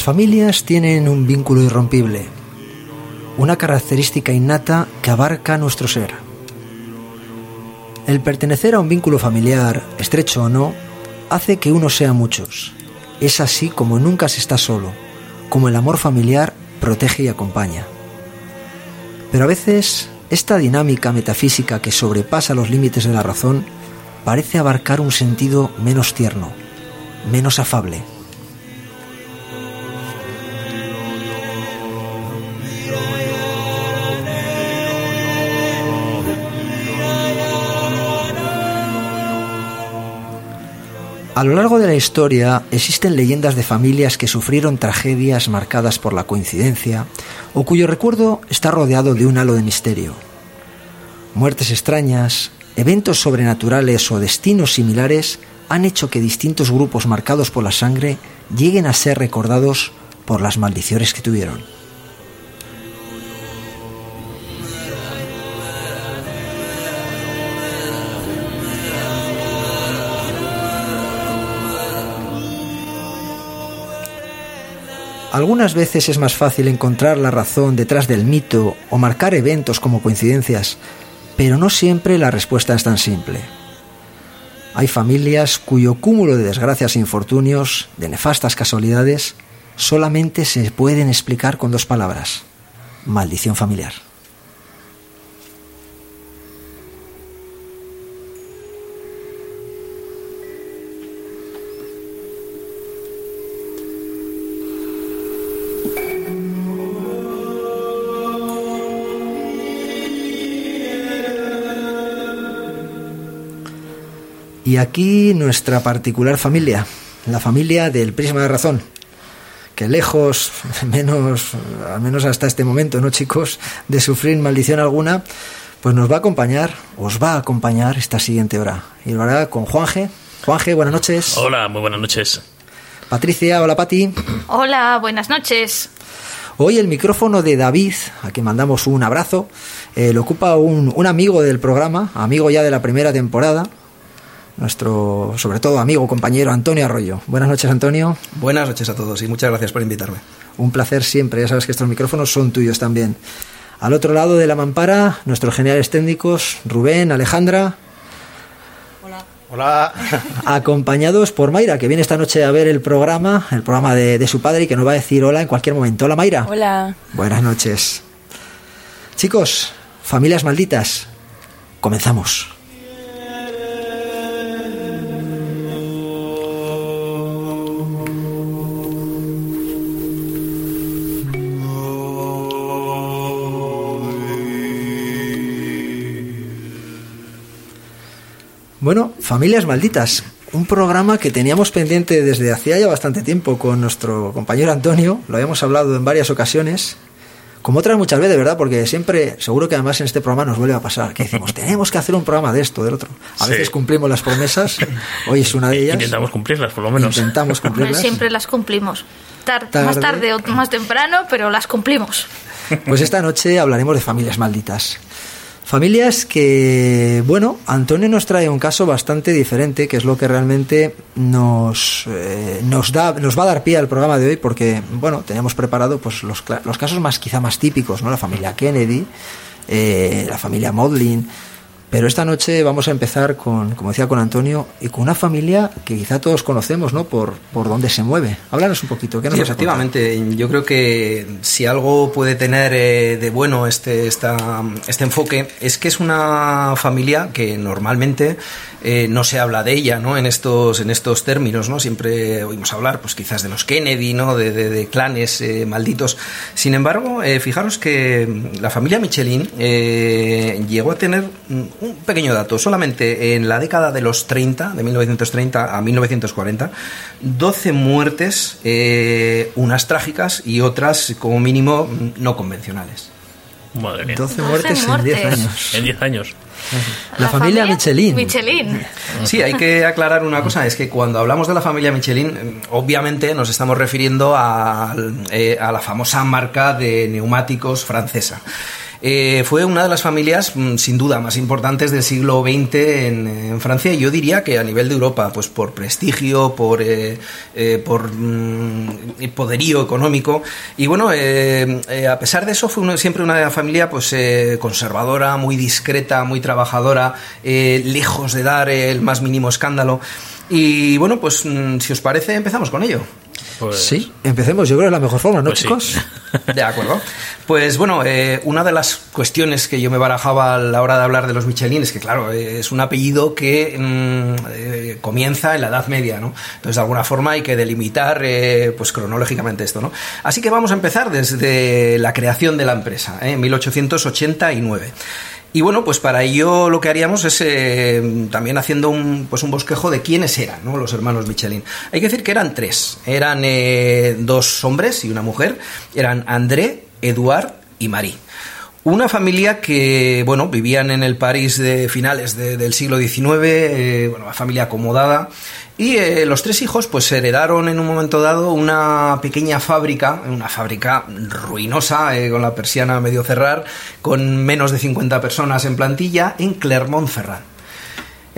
Las familias tienen un vínculo irrompible, una característica innata que abarca nuestro ser. El pertenecer a un vínculo familiar, estrecho o no, hace que uno sea muchos. Es así como nunca se está solo, como el amor familiar protege y acompaña. Pero a veces esta dinámica metafísica que sobrepasa los límites de la razón parece abarcar un sentido menos tierno, menos afable. A lo largo de la historia existen leyendas de familias que sufrieron tragedias marcadas por la coincidencia o cuyo recuerdo está rodeado de un halo de misterio. Muertes extrañas, eventos sobrenaturales o destinos similares han hecho que distintos grupos marcados por la sangre lleguen a ser recordados por las maldiciones que tuvieron. Algunas veces es más fácil encontrar la razón detrás del mito o marcar eventos como coincidencias, pero no siempre la respuesta es tan simple. Hay familias cuyo cúmulo de desgracias e infortunios, de nefastas casualidades, solamente se pueden explicar con dos palabras. Maldición familiar. Aquí nuestra particular familia, la familia del Prisma de Razón, que lejos, menos, al menos hasta este momento, ¿no, chicos?, de sufrir maldición alguna, pues nos va a acompañar, os va a acompañar esta siguiente hora. Y lo hará con Juanje. Juanje, buenas noches. Hola, muy buenas noches. Patricia, hola Pati. Hola, buenas noches. Hoy el micrófono de David, a quien mandamos un abrazo, eh, lo ocupa un, un amigo del programa, amigo ya de la primera temporada, nuestro, sobre todo, amigo, compañero Antonio Arroyo. Buenas noches, Antonio. Buenas noches a todos y muchas gracias por invitarme. Un placer siempre, ya sabes que estos micrófonos son tuyos también. Al otro lado de la mampara, nuestros geniales técnicos, Rubén, Alejandra. Hola. Hola. Acompañados por Mayra, que viene esta noche a ver el programa, el programa de, de su padre y que nos va a decir hola en cualquier momento. Hola, Mayra. Hola. Buenas noches. Chicos, familias malditas, comenzamos. Bueno, Familias Malditas, un programa que teníamos pendiente desde hacía ya bastante tiempo con nuestro compañero Antonio, lo habíamos hablado en varias ocasiones, como otras muchas veces, ¿verdad? Porque siempre, seguro que además en este programa nos vuelve a pasar, que decimos, tenemos que hacer un programa de esto, del otro. A Sí. veces cumplimos las promesas, hoy es una de ellas. Intentamos cumplirlas, por lo menos. Intentamos cumplirlas. siempre las cumplimos. Tar- Tarde. Más tarde o más temprano, pero las cumplimos. Pues esta noche hablaremos de familias malditas. Familias que, bueno, Antonio nos trae un caso bastante diferente, que es lo que realmente nos, eh, nos, da, nos va a dar pie al programa de hoy, porque, bueno, teníamos preparado pues, los, los casos más quizá más típicos, ¿no? La familia Kennedy, eh, la familia Modlin. Pero esta noche vamos a empezar con, como decía con Antonio, y con una familia que quizá todos conocemos, ¿no? Por, por dónde se mueve. Háblanos un poquito, ¿qué nos Sí, contar? efectivamente, yo creo que si algo puede tener eh, de bueno este, esta, este enfoque es que es una familia que normalmente eh, no se habla de ella ¿no? en, estos, en estos términos. ¿no? Siempre oímos hablar pues quizás de los Kennedy, ¿no? de, de- de clanes eh, malditos. Sin embargo, eh, fijaros que la familia Michelin eh, llegó a tener mm, un pequeño dato. Solamente en la década de los 30, de 1930 a 1940, 12 muertes, eh, unas trágicas y otras como mínimo mm, no convencionales. Madre mía. 12 12 muertes en 10 muertes. años. En 10 años. La, familia, Michelin. Michelin. Sí, hay que aclarar una cosa, es que cuando hablamos de la familia Michelin, eh, obviamente nos estamos refiriendo al- eh, a, la famosa marca de neumáticos francesa. Eh, fue una de las familias, mm, sin duda, más importantes del siglo XX en, Francia y yo diría que a nivel de Europa, pues por prestigio, por, eh, eh, por mm, poderío económico. Y bueno, a pesar de eso, fue siempre una familia pues conservadora, muy discreta, muy trabajadora, lejos de dar el más mínimo escándalo. Y bueno, pues mm, si os parece, empezamos con ello. Pues, Sí, empecemos. Yo creo que es la mejor forma, ¿no, Pues sí. chicos? De acuerdo. Pues bueno, eh, una de las cuestiones que yo me barajaba a la hora de hablar de los Michelin es que, claro, eh, es un apellido que mm, eh, comienza en la Edad Media, ¿no? Entonces, de alguna forma hay que delimitar, eh, pues cronológicamente esto, ¿no? Así que vamos a empezar desde la creación de la empresa, ¿eh? en 1889. Y bueno, pues para ello lo que haríamos es eh, también haciendo un, pues un bosquejo de quiénes eran ¿no? los hermanos Michelin. Hay que decir que eran tres. Eran eh, dos hombres y una mujer. Eran André, Eduard y Marie. Una familia que, bueno, vivían en el París de finales de- del siglo XIX, eh, bueno, una familia acomodada, y eh, los tres hijos, pues heredaron en un momento dado una pequeña fábrica, una fábrica ruinosa, eh, con la persiana medio cerrar, con menos de 50 personas en plantilla, en Clermont-Ferrand.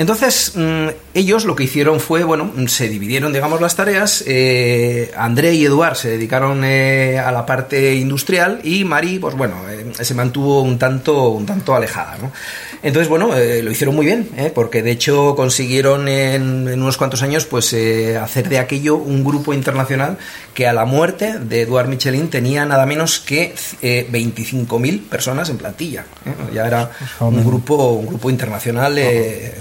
Entonces, mm, ellos lo que hicieron fue, bueno, se dividieron, digamos, las tareas. eh, André y Eduard se dedicaron eh, a la parte industrial y Marie, pues bueno, eh, se mantuvo un tanto, un tanto alejada, ¿no? Entonces, bueno, eh, lo hicieron muy bien, ¿eh? porque de hecho consiguieron en, en unos cuantos años, pues, eh, hacer de aquello un grupo internacional que a la muerte de Eduard Michelin tenía nada menos que eh, 25.000 personas en plantilla. ¿eh? Ya era un grupo, un grupo internacional eh,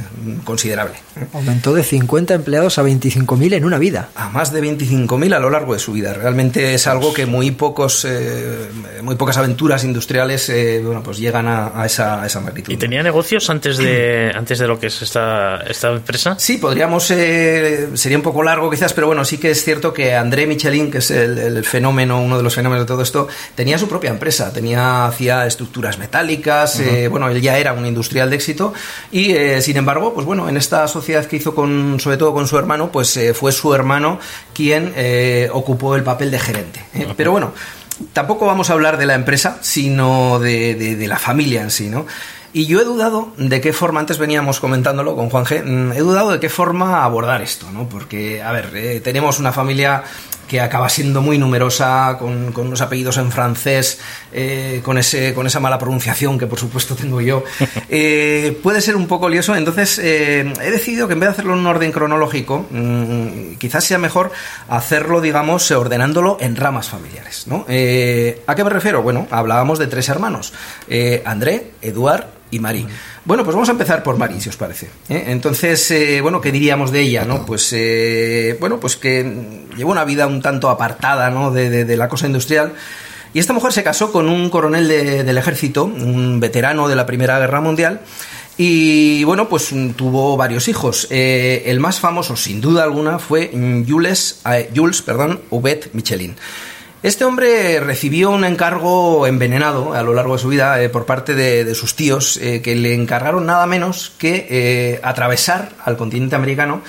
considerable. ¿eh? Aumentó de 50 empleados a 25.000 en una vida. A más de 25.000 a lo largo de su vida. Realmente es algo que muy pocos, eh, muy pocas aventuras industriales, eh, bueno, pues llegan a, a esa, a esa magnitud. ¿Y tenía negocios antes de antes de lo que es esta, esta empresa? Sí, podríamos, eh, sería un poco largo quizás, pero bueno, sí que es cierto que André Michelin, que es el, el fenómeno, uno de los fenómenos de todo esto, tenía su propia empresa, tenía, hacía estructuras metálicas, eh, bueno, él ya era un industrial de éxito y, eh, sin embargo, pues bueno, en esta sociedad que hizo con, sobre todo con su hermano, pues eh, fue su hermano quien eh, ocupó el papel de gerente. ¿eh? Pero bueno, tampoco vamos a hablar de la empresa, sino de, de- de la familia en sí, ¿no? Y yo he dudado de qué forma, antes veníamos comentándolo con Juan G, mm, he dudado de qué forma abordar esto, ¿no? Porque, a ver, eh, tenemos una familia que acaba siendo muy numerosa, con, con unos apellidos en francés, eh, con, ese, con esa mala pronunciación que por supuesto tengo yo. Eh, puede ser un poco lioso, entonces eh, he decidido que en vez de hacerlo en un orden cronológico, mm, quizás sea mejor hacerlo, digamos, ordenándolo en ramas familiares, ¿no? ¿A qué me refiero? Bueno, hablábamos de tres hermanos, André, Eduard y Marie. Bueno, pues vamos a empezar por Marie, si os parece. ¿eh? Entonces, eh, bueno, ¿qué diríamos de ella? ¿no? Pues, eh, bueno, pues que llevó una vida un tanto apartada ¿no? de, la cosa industrial. Y esta mujer se casó con un coronel de- del ejército, un veterano de la Primera Guerra Mundial. Y bueno, pues tuvo varios hijos. El más famoso, sin duda alguna, fue Jules, Jules perdón, Michelin. Este hombre recibió un encargo envenenado a lo largo de su vida eh, por parte de, sus tíos eh, que le encargaron nada menos que eh, atravesar al continente americano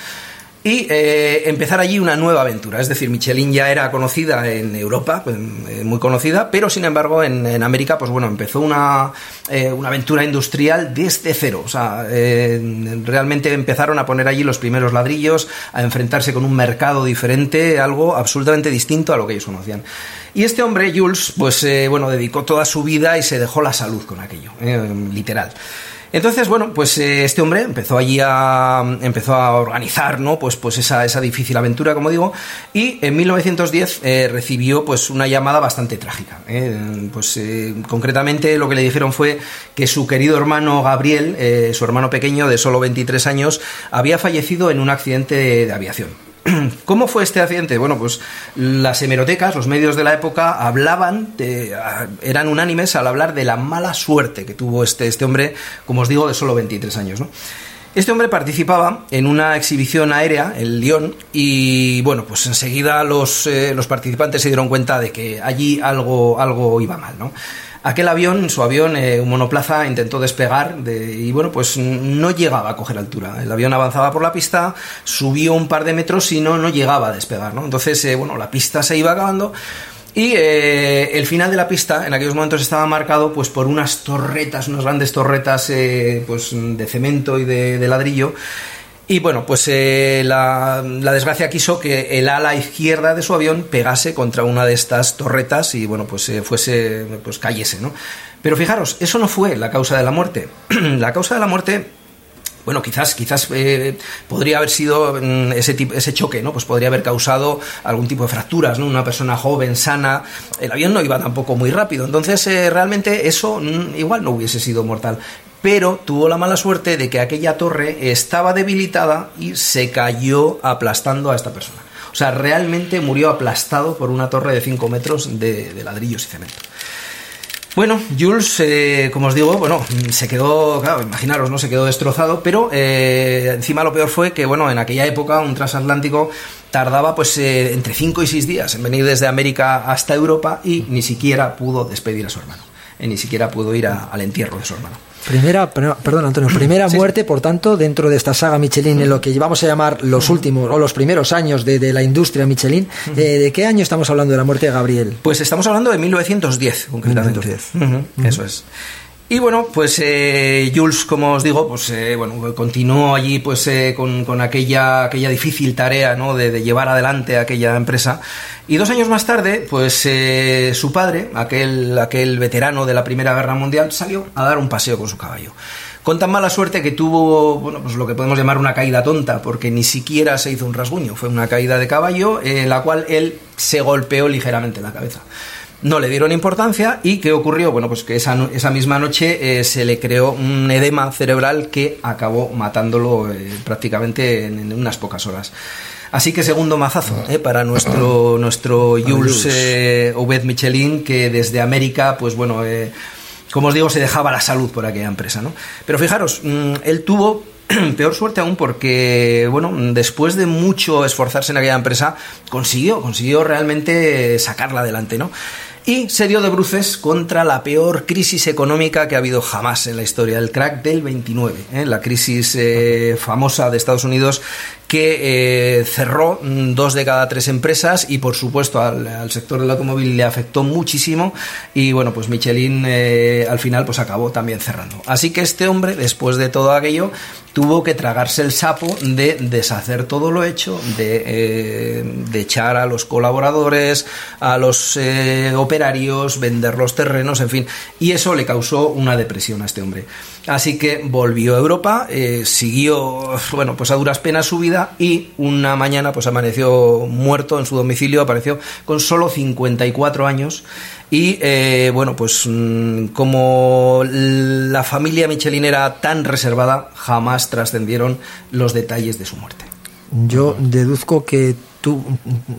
y eh, empezar allí una nueva aventura. Es decir, Michelin ya era conocida en Europa, pues, eh, muy conocida, pero sin embargo en, América, pues bueno, empezó una, eh, una aventura industrial desde cero. O sea, realmente empezaron a poner allí los primeros ladrillos, a enfrentarse con un mercado diferente, algo absolutamente distinto a lo que ellos conocían. Y este hombre, Jules, pues bueno, dedicó toda su vida y se dejó la salud con aquello, literal. Entonces, bueno, pues eh, este hombre empezó allí a empezó a organizar, ¿no? Pues pues esa, esa difícil aventura, como digo, y en 1910 eh, recibió pues una llamada bastante trágica. ¿eh? Pues eh, concretamente lo que le dijeron fue que su querido hermano Gabriel, su hermano pequeño de solo 23 años, había fallecido en un accidente de, de aviación. ¿Cómo fue este accidente? Bueno, pues las hemerotecas, los medios de la época, hablaban, de- a- eran unánimes al hablar de la mala suerte que tuvo este, este hombre, como os digo, de solo 23 años. Este hombre participaba en una exhibición aérea en Lyon y bueno, pues enseguida los, eh, los participantes se dieron cuenta de que allí algo, algo iba mal, ¿no? Aquel avión, su avión, eh, un monoplaza, intentó despegar de- y bueno, pues no llegaba a coger altura. El avión avanzaba por la pista, subió un par de metros y no, no llegaba a despegar, ¿no? Entonces, eh, bueno, la pista se iba acabando Y eh, el final de la pista en aquellos momentos estaba marcado pues por unas torretas, unas grandes torretas pues, de cemento y de ladrillo. Y bueno, pues eh, la, desgracia quiso que el ala izquierda de su avión pegase contra una de estas torretas y bueno, pues eh, fuese, pues cayese, ¿no? Pero fijaros, eso no fue la causa de la muerte. la causa de la muerte bueno, quizás, quizás eh, podría haber sido mm, ese, tipo, ese choque, ¿no? Pues podría haber causado algún tipo de fracturas, ¿no? Una persona joven, sana, el avión no iba tampoco muy rápido, entonces eh, realmente eso mm, igual no hubiese sido mortal. Pero tuvo la mala suerte de que aquella torre estaba debilitada y se cayó aplastando a esta persona. O sea, realmente murió aplastado por una torre de 5 metros de, ladrillos y cemento. Bueno, Jules, eh, como os digo, bueno, se quedó, claro, imaginaros, ¿no? Se quedó destrozado, pero eh, encima lo peor fue que, bueno, en aquella época un transatlántico tardaba pues eh, entre 5 y 6 días en venir desde América hasta Europa y ni siquiera pudo despedir a su hermano. Ni siquiera pudo ir al entierro de su hermano. Primera, per- perdón Antonio, primera Sí, sí. muerte, por tanto, dentro de esta saga Michelin, en lo que vamos a llamar los últimos o los primeros años de, de la industria Michelin. Eh, ¿De qué año estamos hablando de la muerte de Gabriel? Pues estamos hablando de 1910, concretamente. 1910. Ujú, Eso es. Y bueno, pues eh, Jules, como os digo, pues eh, bueno, continuó allí pues eh, con, con aquella, aquella difícil tarea ¿no? de, llevar adelante aquella empresa. Y dos años más tarde, pues su padre, aquel, aquel veterano de la Primera Guerra Mundial, salió a dar un paseo con su caballo. Con tan mala suerte que tuvo, bueno, pues lo que podemos llamar una caída tonta, porque ni siquiera se hizo un rasguño, fue una caída de caballo en la cual él se golpeó ligeramente la cabeza. No le dieron importancia y ¿qué ocurrió? Bueno, pues que esa, esa misma noche eh, se le creó un edema cerebral que acabó matándolo eh, prácticamente en, en unas pocas horas. Así que segundo mazazo eh, para nuestro, nuestro Jules eh, Obed Michelin, que desde América, pues bueno, eh, como os digo, se dejaba la salud por aquella empresa, ¿no? Pero fijaros, mm, él tuvo peor suerte aún porque, bueno, después de mucho esforzarse en aquella empresa, consiguió, consiguió realmente sacarla adelante, ¿no? Y se dio de bruces contra la peor crisis económica que ha habido jamás en la historia, el crack del 29, ¿eh? la crisis eh, famosa de Estados Unidos que eh, cerró mm, dos de cada tres empresas y por supuesto al, sector del automóvil le afectó muchísimo y bueno pues Michelin eh, al final pues acabó también cerrando. Así que este hombre después de todo aquello tuvo que tragarse el sapo de deshacer todo lo hecho de, eh, de echar a los colaboradores a los operarios vender los terrenos en fin. Y eso le causó una depresión a este hombre Así que volvió a Europa, eh, siguió, bueno, pues a duras penas su vida y una mañana pues amaneció muerto en su domicilio, apareció con solo 54 años y eh, bueno, pues mm, como la familia Michelin era tan reservada, jamás trascendieron los detalles de su muerte. Yo deduzco que tu,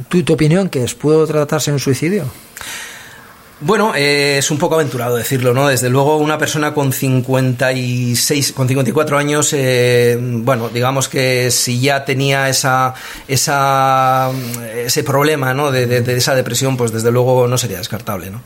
tu, tu opinión, que es, ¿pudo tratarse de un suicidio? Bueno, eh, es un poco aventurado decirlo, ¿no? Desde luego, una persona con 56, con 54 años, eh, bueno, digamos que si ya tenía esa, esa, ese problema, ¿no? De, de- de esa depresión, pues desde luego no sería descartable, ¿no?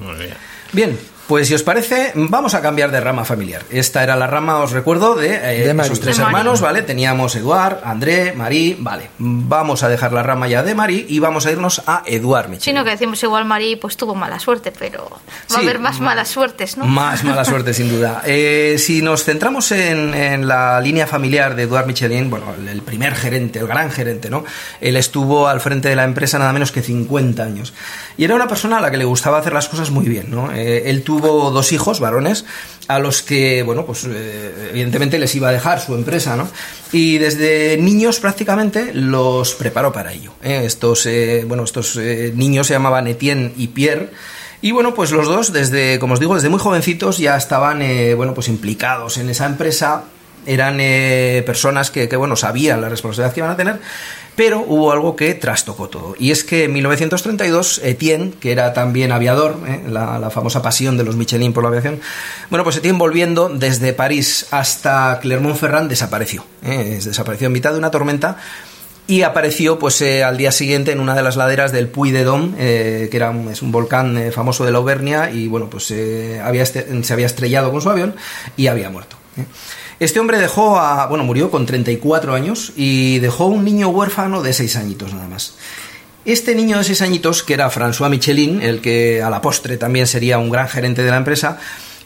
Muy bien. Bien, pues si os parece, vamos a cambiar de rama familiar. Esta era la rama, os recuerdo, de, eh, De esos tres De Marie. hermanos, ¿vale? Teníamos Eduard, André, Marie, vale. Vamos a dejar la rama ya de Marie y vamos a irnos a Eduard Michelin. Sino que decimos igual Marí pues tuvo mala suerte, pero va Sí, a haber más malas suertes, ¿no? Más mala suerte, sin duda. Eh, si nos centramos en, en la línea familiar de Eduard Michelin, bueno, el, el primer gerente, el gran gerente, ¿no? Él estuvo al frente de la empresa nada menos que 50 años. Y era una persona a la que le gustaba hacer las cosas muy bien, ¿no? Eh, él tuvo dos hijos varones a los que, bueno, pues eh, evidentemente les iba a dejar su empresa, ¿no? Y desde niños prácticamente los preparó para ello. ¿eh? Estos, eh, bueno, estos niños se llamaban Etienne y Pierre. Y bueno, pues los dos, desde, como os digo, desde muy jovencitos ya estaban, bueno, pues implicados en esa empresa. Eran eh, personas que, que, bueno, sabían la responsabilidad que iban a tener, pero hubo algo que trastocó todo. Y es que en 1932, Etienne, que era también aviador, ¿eh? la, la famosa pasión de los Michelin por la aviación, bueno, pues Etienne volviendo desde París hasta Clermont-Ferrand desapareció. ¿eh? Desapareció en mitad de una tormenta y apareció pues eh, al día siguiente en una de las laderas del Puy de Dôme, eh, que era un, es un volcán eh, famoso de la Auvernia y bueno pues eh, había este- se había estrellado con su avión y había muerto. Este hombre dejó a, bueno, murió con 34 años y dejó un niño huérfano de 6 añitos nada más. Este niño de seis añitos, que era François Michelin, el que a la postre también sería un gran gerente de la empresa,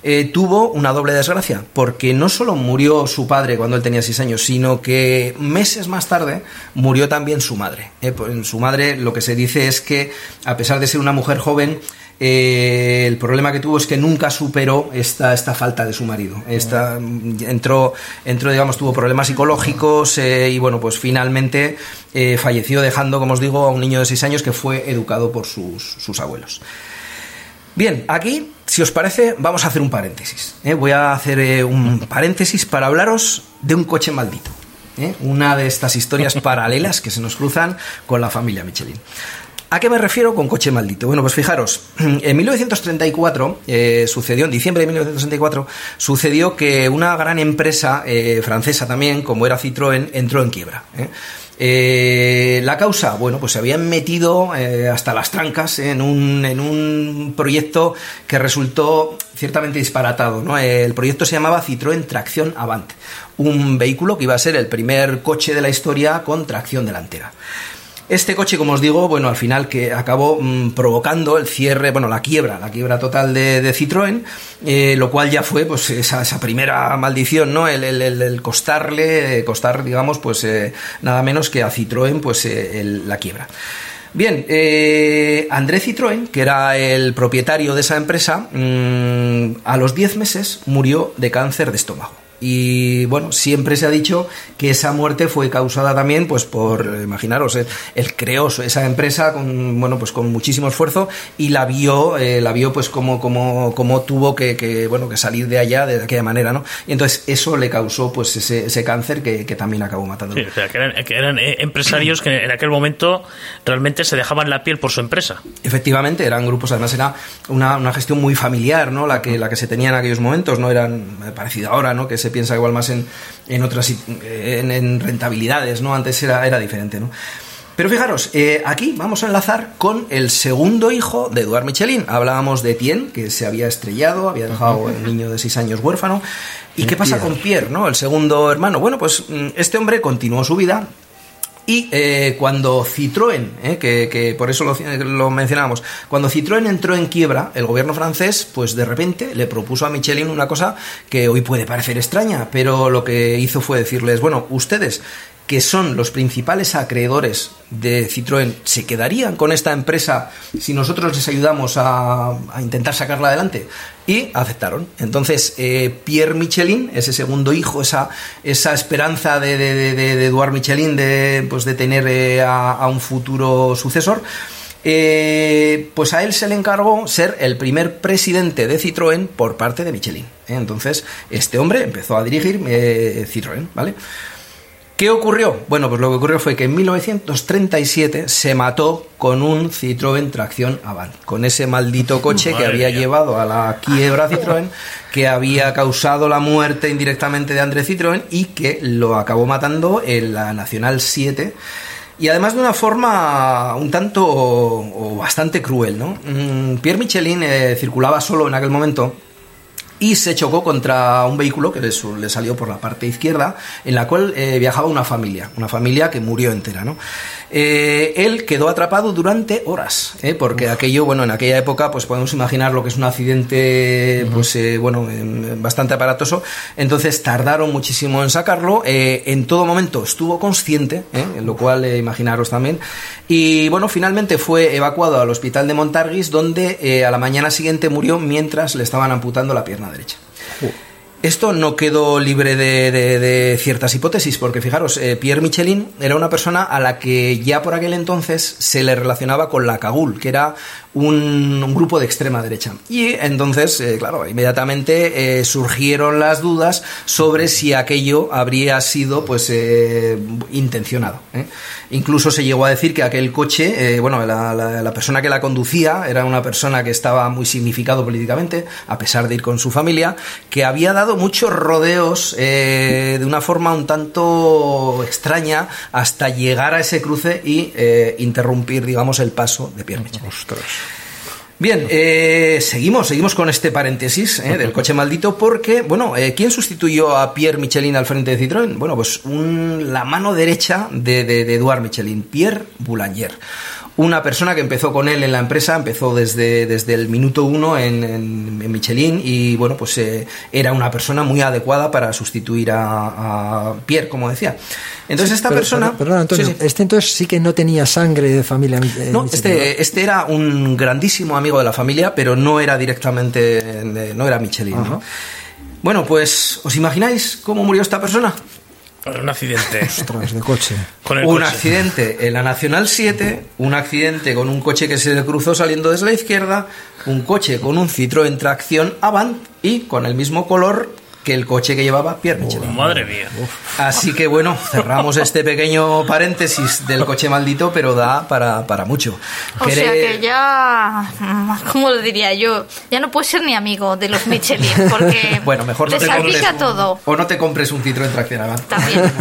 eh, tuvo una doble desgracia, porque no solo murió su padre cuando él tenía seis años, sino que meses más tarde murió también su madre. Eh, pues, su madre lo que se dice es que, a pesar de ser una mujer joven, eh, el problema que tuvo es que nunca superó esta, esta falta de su marido. Esta, entró, entró, digamos, tuvo problemas psicológicos y, bueno, pues finalmente falleció dejando, como os digo, a un niño de seis años que fue educado por sus, sus abuelos. Bien, aquí si os parece, vamos a hacer un paréntesis. ¿eh? Voy a hacer eh, un paréntesis para hablaros de un coche maldito. ¿eh? Una de estas historias paralelas que se nos cruzan con la familia Michelin. ¿A qué me refiero con coche maldito? Bueno, pues fijaros, en 1934 sucedió, en diciembre de 1934, sucedió que una gran empresa francesa también, como era Citroën, entró en quiebra. Eh, la causa, bueno, pues se habían metido eh, hasta las trancas en un, en un proyecto que resultó ciertamente disparatado. ¿no? El proyecto se llamaba Citroën Tracción Avant, un vehículo que iba a ser el primer coche de la historia con tracción delantera. Este coche, como os digo, bueno, al final que acabó mm, provocando el cierre, bueno, la quiebra, la quiebra total de, Citroën, eh, lo cual ya fue, pues, esa, primera maldición, ¿no? El, costarle, costar, digamos, pues, eh, nada menos que a Citroën, pues, eh, la quiebra. Bien, André Citroën, que era el propietario de esa empresa, mm, a los 10 meses murió de cáncer de estómago. Y bueno, siempre se ha dicho que esa muerte fue causada también, pues por, imaginaros, él, creó esa empresa con, bueno, pues con muchísimo esfuerzo y la vio, eh, la vio pues como, como, como tuvo que, bueno, que salir de allá de aquella manera, ¿no? Y entonces eso le causó pues ese, ese cáncer que, también acabó matando. Sí, o sea, que eran, eh, empresarios que en aquel momento realmente se dejaban la piel por su empresa. Efectivamente, eran grupos, además era una, una gestión muy familiar, ¿no? La que, la que se tenía en aquellos momentos, ¿no? Eran parecido ahora, ¿no? Que se piensa igual más en, en otras en, rentabilidades, ¿no? Antes era, era diferente, ¿no? Pero fijaros, eh, aquí vamos a enlazar con el segundo hijo de Eduard Michelin. Hablábamos de Etienne, que se había estrellado, había dejado el niño de 6 años huérfano. ¿Y qué pasa con Pierre, no? El segundo hermano. Bueno, pues mm, este hombre continuó su vida, y eh, cuando Citroën, eh, que, por eso lo, lo, mencionábamos, cuando Citroën entró en quiebra, el gobierno francés, pues de repente le propuso a Michelin una cosa que hoy puede parecer extraña, pero lo que hizo fue decirles, bueno, ustedes que son los principales acreedores de Citroën, ¿se quedarían con esta empresa si nosotros les ayudamos a, intentar sacarla adelante? Y aceptaron. Entonces, eh, Pierre Michelin, ese segundo hijo, esa, esa esperanza de, de, de, Eduard Michelin de, pues de tener eh, a, un futuro sucesor, eh, pues a él se le encargó ser el primer presidente de Citroën por parte de Michelin. Entonces, este hombre empezó a dirigir Citroën, ¿vale? ¿Qué ocurrió? Bueno, pues lo que ocurrió fue que en 1937 se mató con un Citroën tracción Avant, con ese maldito coche que había llevado a la quiebra Citroën, que había causado la muerte indirectamente de André Citroën y que lo acabó matando en la Nacional 7 y además de una forma un tanto o, bastante cruel, ¿no? Mm, Pierre Michelin eh, circulaba solo en aquel momento y se chocó contra un vehículo que le, salió por la parte izquierda, en la cual eh, viajaba una familia, una familia que murió entera, ¿no? Eh, él quedó atrapado durante horas, ¿eh? porque aquello, bueno, en aquella época, pues podemos imaginar lo que es un accidente, pues bueno, bastante aparatoso, entonces tardaron muchísimo en sacarlo, en todo momento estuvo consciente, lo cual imaginaros también, y bueno, finalmente fue evacuado al hospital de Montargis, donde a la mañana siguiente murió mientras le estaban amputando la pierna derecha. Esto no quedó libre de, ciertas hipótesis, porque fijaros, eh, Pierre Michelin era una persona a la que ya por aquel entonces se le relacionaba con la Cagul, que era un, grupo de extrema derecha. Y entonces, eh, claro, inmediatamente eh, surgieron las dudas sobre si aquello habría sido pues eh, intencionado. Incluso se llegó a decir que aquel coche, bueno, la, persona que la conducía era una persona que estaba muy significado políticamente, a pesar de ir con su familia, que había dado muchos rodeos de una forma un tanto extraña hasta llegar a ese cruce y interrumpir, digamos, el paso de Pierre Michelin. Bien, eh, seguimos, seguimos con este paréntesis eh, del coche maldito porque, bueno, eh, ¿quién sustituyó a Pierre Michelin al frente de Citroën? Bueno, pues la mano derecha de, de, Edouard Michelin, Pierre Boulanger una persona que empezó con él en la empresa, empezó desde, desde el minuto uno en, Michelin y bueno, pues eh, era una persona muy adecuada para sustituir a Pierre, como decía. Entonces esta Pero- persona... Perdón, perdón, Antonio. Sí, sí. Este entonces sí que no tenía sangre de familia. eh, No, este, este era un grandísimo amigo de la familia, pero no era directamente, eh, no era Michelin. ¿no? Bueno, pues, ¿os imagináis cómo murió esta persona? Por un accidente. Ostras, de coche. Con el un coche. accidente en la Nacional 7, un accidente con un coche que se le cruzó saliendo desde la izquierda, un coche con un Citroën tracción Avant y con el mismo color que el coche que llevaba Pierre Michelin. Madre mía. Así que bueno, cerramos este pequeño paréntesis del coche maldito, pero da para, para mucho. O sea Quere- que ya, mm, ¿cómo lo diría yo? Ya no puedes ser ni amigo de los Michelin porque Bueno, mejor no te compres salpica un- todo. O no te compres un Citroën tracción Avant. También.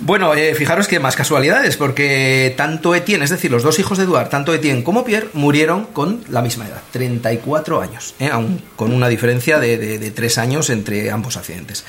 Bueno, eh, fijaros que más casualidades, porque tanto Etienne, es decir, los dos hijos de Eduard, tanto Etienne como Pierre, murieron con la misma edad, 34 años, eh, aún con una diferencia de, de, de tres años entre ambos accidentes.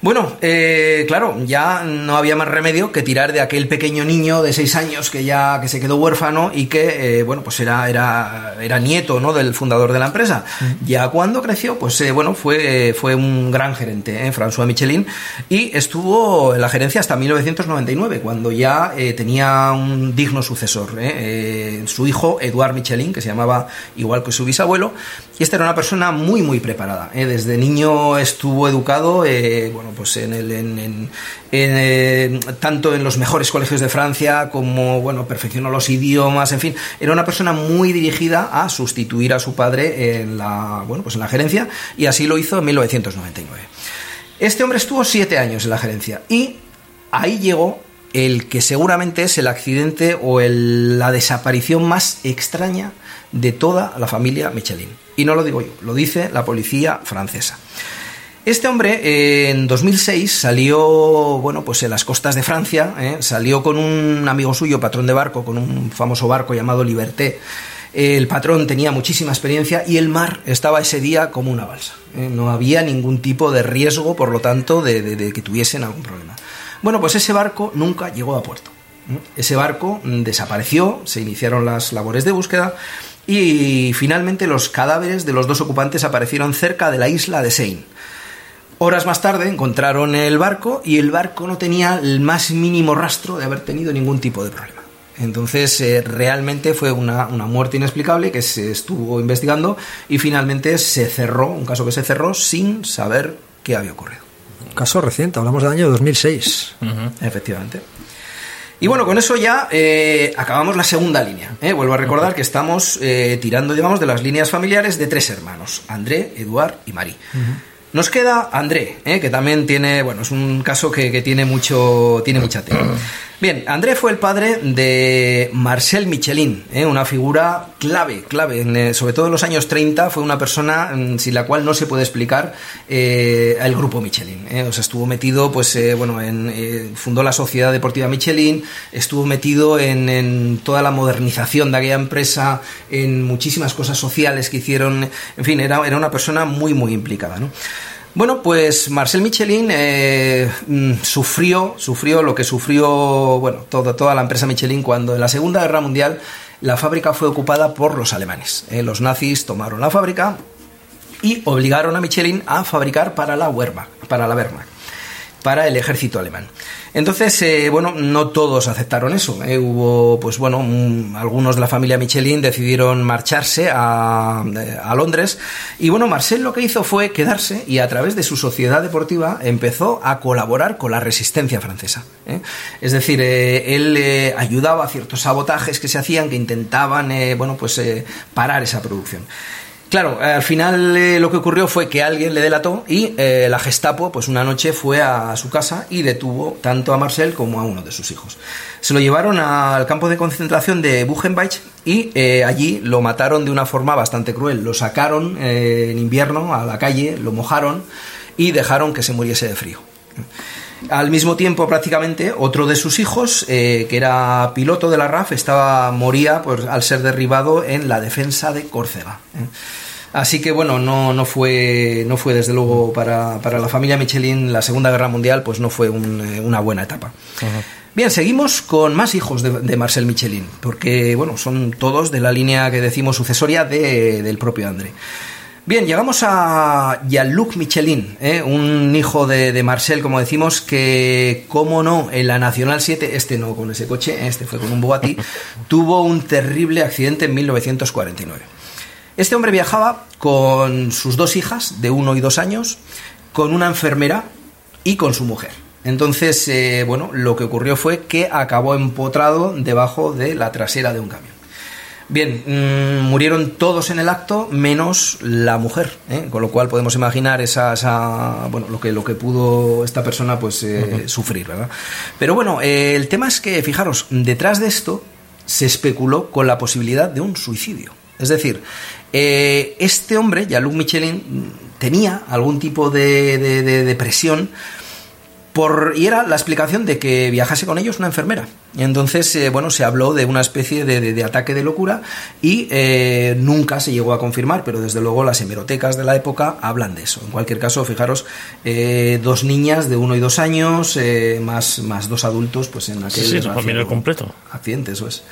Bueno, eh, claro, ya no había más remedio que tirar de aquel pequeño niño de seis años que ya que se quedó huérfano y que, eh, bueno, pues era, era, era nieto ¿no? del fundador de la empresa. Ya cuando creció, pues eh, bueno, fue, fue un gran gerente, ¿eh? François Michelin, y estuvo en la gerencia hasta 1999, cuando ya eh, tenía un digno sucesor, ¿eh? Eh, su hijo, Edouard Michelin, que se llamaba igual que su bisabuelo, y esta era una persona muy, muy preparada. ¿eh? Desde niño estuvo educado, eh, bueno, pues en eh, tanto en los mejores colegios de Francia como, bueno, perfeccionó los idiomas, en fin, era una persona muy dirigida a sustituir a su padre en la, bueno, pues en la gerencia, y así lo hizo en 1999. Este hombre estuvo siete años en la gerencia y ahí llegó el que seguramente es el accidente o la desaparición más extraña de toda la familia Michelin. Y no lo digo yo, lo dice la policía francesa. Este hombre eh, en 2006 salió, bueno, pues en las costas de Francia, eh, salió con un amigo suyo, patrón de barco, con un famoso barco llamado Liberté. El patrón tenía muchísima experiencia y el mar estaba ese día como una balsa. eh, No había ningún tipo de riesgo, por lo tanto, de, que tuviesen algún problema. Bueno, pues ese barco nunca llegó a puerto. Ese barco desapareció, se iniciaron las labores de búsqueda y finalmente los cadáveres de los dos ocupantes aparecieron cerca de la isla de Seine. Horas más tarde encontraron el barco y el barco no tenía el más mínimo rastro de haber tenido ningún tipo de problema. Entonces eh, realmente fue una, una muerte inexplicable que se estuvo investigando y finalmente se cerró, un caso que se cerró sin saber qué había ocurrido. Caso reciente, hablamos del año 2006. Efectivamente. Y bueno, con eso ya eh, acabamos la segunda línea. ¿eh? Vuelvo a recordar que estamos eh, tirando, digamos, de las líneas familiares de tres hermanos, André, Eduard y Marie. Nos queda André, ¿eh? que también tiene, bueno, es un caso que, que tiene mucho, tiene mucha tela. Bien, André fue el padre de Marcel Michelin, ¿eh? una figura clave, clave, eh, sobre todo en los años 30, fue una persona mm, sin la cual no se puede explicar eh, el grupo Michelin. ¿eh? O sea, estuvo metido, pues, bueno, en, fundó la Sociedad Deportiva Michelin, estuvo metido en, en toda la modernización de aquella empresa, en muchísimas cosas sociales que hicieron, en fin, era, era una persona muy, muy implicada, ¿no? Bueno, pues Marcel Michelin eh, mm, sufrió, sufrió lo que sufrió, bueno, toda, toda la empresa Michelin cuando en la Segunda Guerra Mundial la fábrica fue ocupada por los alemanes. Eh, los nazis tomaron la fábrica y obligaron a Michelin a fabricar para la Wehrmacht, para la Wehrmacht, para el ejército alemán. Entonces, eh, bueno, no todos aceptaron eso. eh. Hubo, pues bueno, algunos de la familia Michelin decidieron marcharse a, eh, a Londres. Y bueno, Marcel lo que hizo fue quedarse y a través de su sociedad deportiva empezó a colaborar con la resistencia francesa. Es decir, él ayudaba a ciertos sabotajes que se hacían que intentaban, bueno, pues parar esa producción. Claro, eh, al final eh, lo que ocurrió fue que alguien le delató y eh, la Gestapo, pues una noche fue a su casa y detuvo tanto a Marcel como a uno de sus hijos. Se lo llevaron al campo de concentración de Buchenwald y allí lo mataron de una forma bastante cruel. Lo sacaron en invierno a la calle, lo mojaron y dejaron que se muriese de frío. Al mismo tiempo, prácticamente, otro de sus hijos, eh, que era piloto de la RAF, estaba, moría pues, al ser derribado en la defensa de Córcega. ¿eh? Así que bueno, no, no, fue, no fue desde luego para, para la familia Michelin la Segunda Guerra Mundial, pues no fue un, eh, una buena etapa. Bien, seguimos con más hijos de, de Marcel Michelin, porque bueno, son todos de la línea que decimos sucesoria de- del propio André. Bien, llegamos a Jean-Luc Michelin, ¿eh? un hijo de, de Marcel, como decimos, que, como no, en la Nacional 7, este no con ese coche, este fue con un Bugatti, tuvo un terrible accidente en 1949. Este hombre viajaba con sus dos hijas, de uno y dos años, con una enfermera y con su mujer. Entonces, eh, bueno, lo que ocurrió fue que acabó empotrado debajo de la trasera de un camión. Bien, mm, murieron todos en el acto, menos la mujer, ¿eh? con lo cual podemos imaginar esa, esa- bueno, lo que, lo que pudo esta persona pues, eh, sufrir, ¿verdad? Pero bueno, eh, el tema es que, fijaros, detrás de esto se especuló con la posibilidad de un suicidio. Es decir, eh, este hombre, Jean-Luc Michelin, mm, tenía algún tipo de, de- de depresión por, y era la explicación de que viajase con ellos una enfermera. Y entonces, eh, bueno, se habló de una especie de, de- de ataque de locura y eh, nunca se llegó a confirmar, pero desde luego las hemerotecas de la época hablan de eso. En cualquier caso, fijaros, eh, dos niñas de uno y dos años, eh, más, más dos adultos, pues en aquel Sí, completo. accidente, eso es.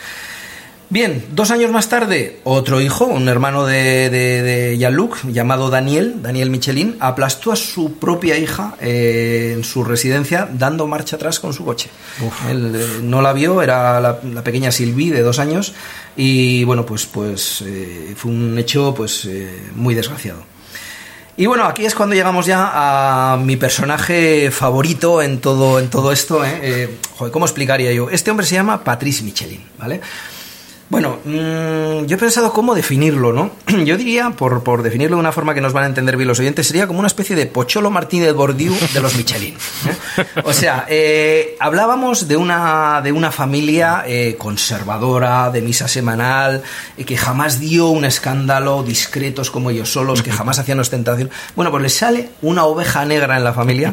Bien, dos años más tarde, otro hijo, un hermano de, de, de Jean-Luc, llamado Daniel, Daniel Michelin, aplastó a su propia hija eh, en su residencia dando marcha atrás con su coche. Él eh, no la vio, era la, la pequeña Sylvie de dos años y bueno, pues, pues eh, fue un hecho pues muy desgraciado. Y bueno, aquí es cuando llegamos ya a mi personaje favorito en todo, en todo esto. joder, ¿cómo explicaría yo? Este hombre se llama Patrice Michelin, ¿vale? Bueno, mm, yo he pensado cómo definirlo, ¿no? Yo diría, por, por definirlo de una forma que nos van a entender bien los oyentes, sería como una especie de Pocholo Martínez Bordiú de los Michelin. ¿eh? O sea, eh, hablábamos de una, de una familia eh, conservadora, de misa semanal, que jamás dio un escándalo, discretos como ellos solos, que jamás hacían ostentación. Bueno, pues les sale una oveja negra en la familia,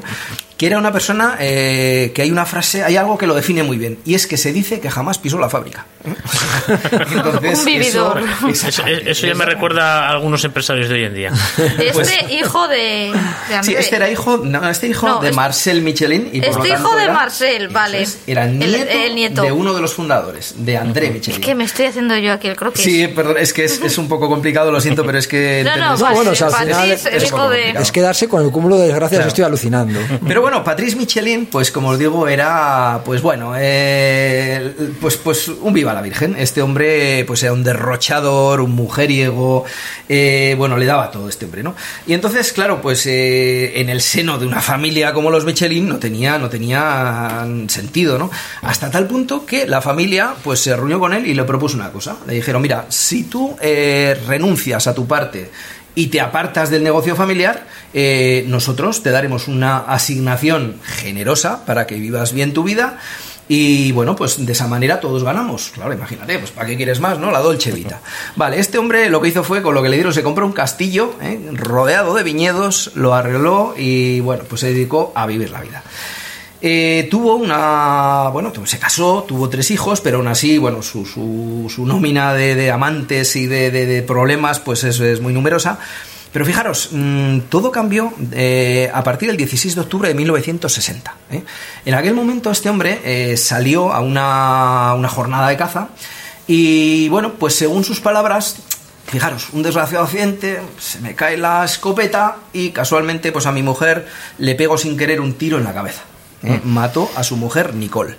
que era una persona eh, que hay una frase, hay algo que lo define muy bien, y es que se dice que jamás pisó la fábrica. Entonces, Un vividor. eso- Eso, eso ya me recuerda a algunos empresarios de hoy en día. Este Pues- hijo de, de Sí, este era hijo, no, este hijo No, de es- Marcel Michelin. Y Este hijo de era- Marcel, vale. es, era El- nieto, el nieto. de uno de los fundadores, de André Michelin. Es que me estoy haciendo yo aquí el croquis. Sí, perdón, es que es, es un poco complicado, lo siento, pero es que... No, no, bueno, o sea, al final el es. Es quedarse con el cúmulo de desgracias, Claro. estoy alucinando. Pero bueno, Patrice Michelin, pues como os digo, era, pues bueno, eh, pues, pues un viva la Virgen. Este hombre, pues era un derrochador, un mujeriego, eh, bueno, le daba todo este hombre, ¿no? Y entonces, claro, pues eh, en el seno de una familia como los Michelin no tenía, no tenía sentido, ¿no? Hasta tal punto que la familia, pues se reunió con él y le propuso una cosa. Le dijeron, mira, si tú eh, renuncias a tu parte y te apartas del negocio familiar, eh, nosotros te daremos una asignación generosa para que vivas bien tu vida. Y bueno, pues de esa manera todos ganamos. Claro, imagínate, pues ¿para qué quieres más, no? La Dolce Vita. Vale, este hombre lo que hizo fue, con lo que le dieron, se compró un castillo ¿eh? rodeado de viñedos, lo arregló y bueno, pues se dedicó a vivir la vida. Eh, tuvo una. Bueno, se casó, tuvo tres hijos, pero aún así, bueno, su, su, su nómina de, de amantes y de, de- de problemas, pues es, es muy numerosa. Pero fijaros, mm, todo cambió eh, a partir del 16 de octubre de 1960. ¿eh? En aquel momento, este hombre eh, salió a una, una jornada de caza y, bueno, pues según sus palabras, Fijaros, un desgraciado accidente, se me cae la escopeta y casualmente pues a mi mujer le pego sin querer un tiro en la cabeza. ¿Eh? Mató a su mujer Nicole.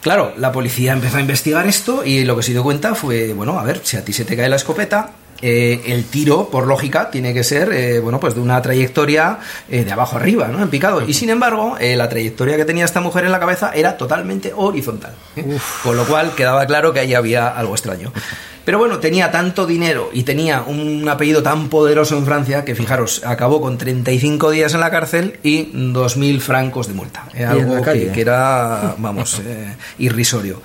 Claro, la policía empezó a investigar esto y lo que se dio cuenta fue, bueno, a ver, si a ti se te cae la escopeta, eh, el tiro, por lógica, tiene que ser, eh, bueno, pues de una trayectoria eh, de abajo arriba, ¿no? En picado. Y sin embargo, la trayectoria que tenía esta mujer en la cabeza era totalmente horizontal. Con lo cual quedaba claro que ahí había algo extraño. Pero bueno, tenía tanto dinero y tenía un apellido tan poderoso en Francia que, fijaros, acabó con 35 días en la cárcel y 2.000 francos de multa. Algo que era, vamos, eh, irrisorio.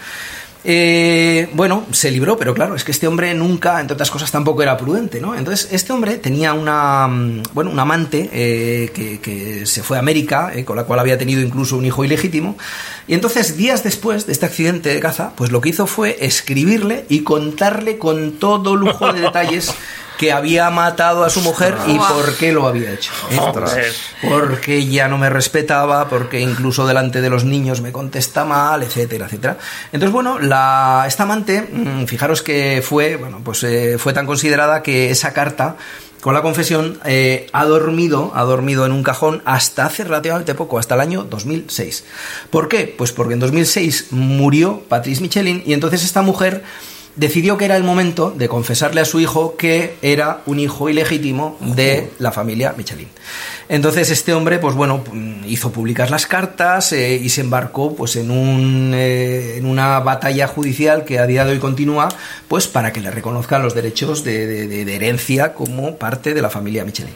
Eh, bueno, se libró, pero claro, es que este hombre nunca, entre otras cosas, tampoco era prudente, ¿no? Entonces, este hombre tenía una, mm, bueno, un amante eh, que, se fue a América, eh, con la cual había tenido incluso un hijo ilegítimo, y entonces, días después de este accidente de caza, pues lo que hizo fue escribirle y contarle con todo lujo de detalles que había matado a su mujer y por qué lo había hecho. Porque ya no me respetaba, porque incluso delante de los niños me contesta mal, etcétera, etcétera. Entonces, bueno, la, esta amante, mm, fijaros que fue, bueno, pues eh, fue tan considerada que esa carta con la confesión eh, ha dormido, ha dormido en un cajón hasta hace relativamente poco, hasta el año 2006. ¿Por qué? Pues porque en 2006 murió Patrice Michelin y entonces esta mujer decidió que era el momento de confesarle a su hijo que era un hijo ilegítimo de la familia Michelin. Entonces este hombre, pues bueno, hizo públicas las cartas eh, y se embarcó pues en, un, eh, en una batalla judicial que a día de hoy continúa, pues para que le reconozcan los derechos de, de- herencia como parte de la familia Michelin.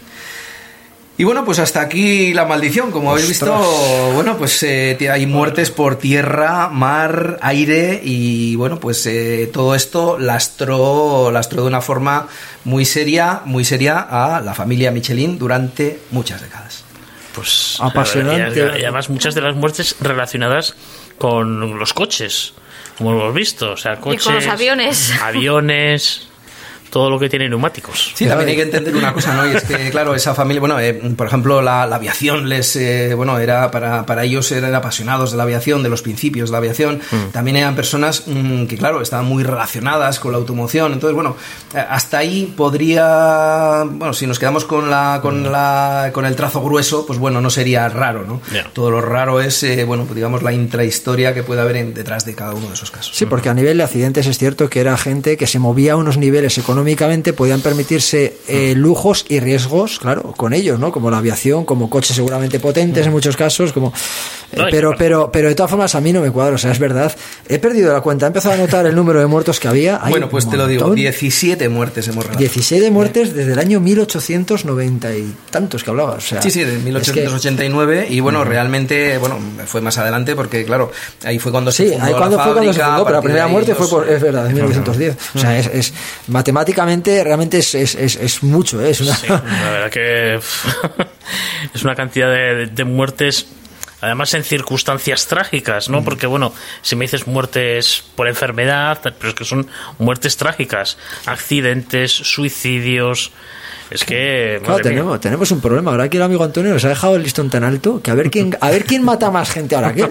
Y bueno, pues hasta aquí la maldición. Como habéis visto, bueno, pues eh, hay muertes por tierra, mar, aire y bueno, pues eh, todo esto lastró, lastró de una forma muy seria, muy seria a la familia Michelin durante muchas décadas. Pues Apasionante. Y, y además muchas de las muertes relacionadas con los coches, como hemos visto, o sea, coches, los aviones. aviones, todo lo que tiene neumáticos. Sí, también hay que entender una cosa, ¿no? Y es que, claro, esa familia, bueno, eh, por ejemplo, la, la aviación les, eh, bueno, era para, para ellos eran apasionados de la aviación, de los principios de la aviación. También eran personas mm, que, claro, estaban muy relacionadas con la automoción. Entonces, bueno, hasta ahí podría, bueno, si nos quedamos con la, con la, con el trazo grueso, pues bueno, no sería raro, ¿no? Todo lo raro es, eh, bueno, pues digamos, la intrahistoria que puede haber en- detrás de cada uno de esos casos. Sí, porque a nivel de accidentes es cierto que era gente que se movía a unos niveles económicamente, podían permitirse eh, lujos y riesgos, claro, con ellos, ¿no? Como la aviación, como coches seguramente potentes en muchos casos, como... eh, pero, pero, pero de todas formas a mí no me cuadra, o sea, es verdad. He perdido la cuenta, he empezado a notar el número de muertos que había. Hay Bueno, pues te lo digo, montón. 17 muertes hemos relatado. 17 muertes desde el año 1890 y tantos que hablaba. O sea, Sí, sí, de es que- 1889 y bueno, realmente, bueno, fue más adelante porque claro, ahí fue cuando se Sí, fundó ahí la cuando fue cuando se fundó, pero la primera muerte fue por, es verdad, en 1910. O sea, es, es matemáticamente realmente es, es, es, es mucho, ¿eh? es una Sí, la verdad que es una cantidad de, de muertes, además en circunstancias trágicas, ¿no? Porque, bueno, si me dices muertes por enfermedad, pero es que son muertes trágicas, accidentes, suicidios. Es que. Claro, mía. tenemos, tenemos un problema. Ahora que el amigo Antonio nos ha dejado el listón tan alto que a ver quién, a ver quién mata más gente ahora que él.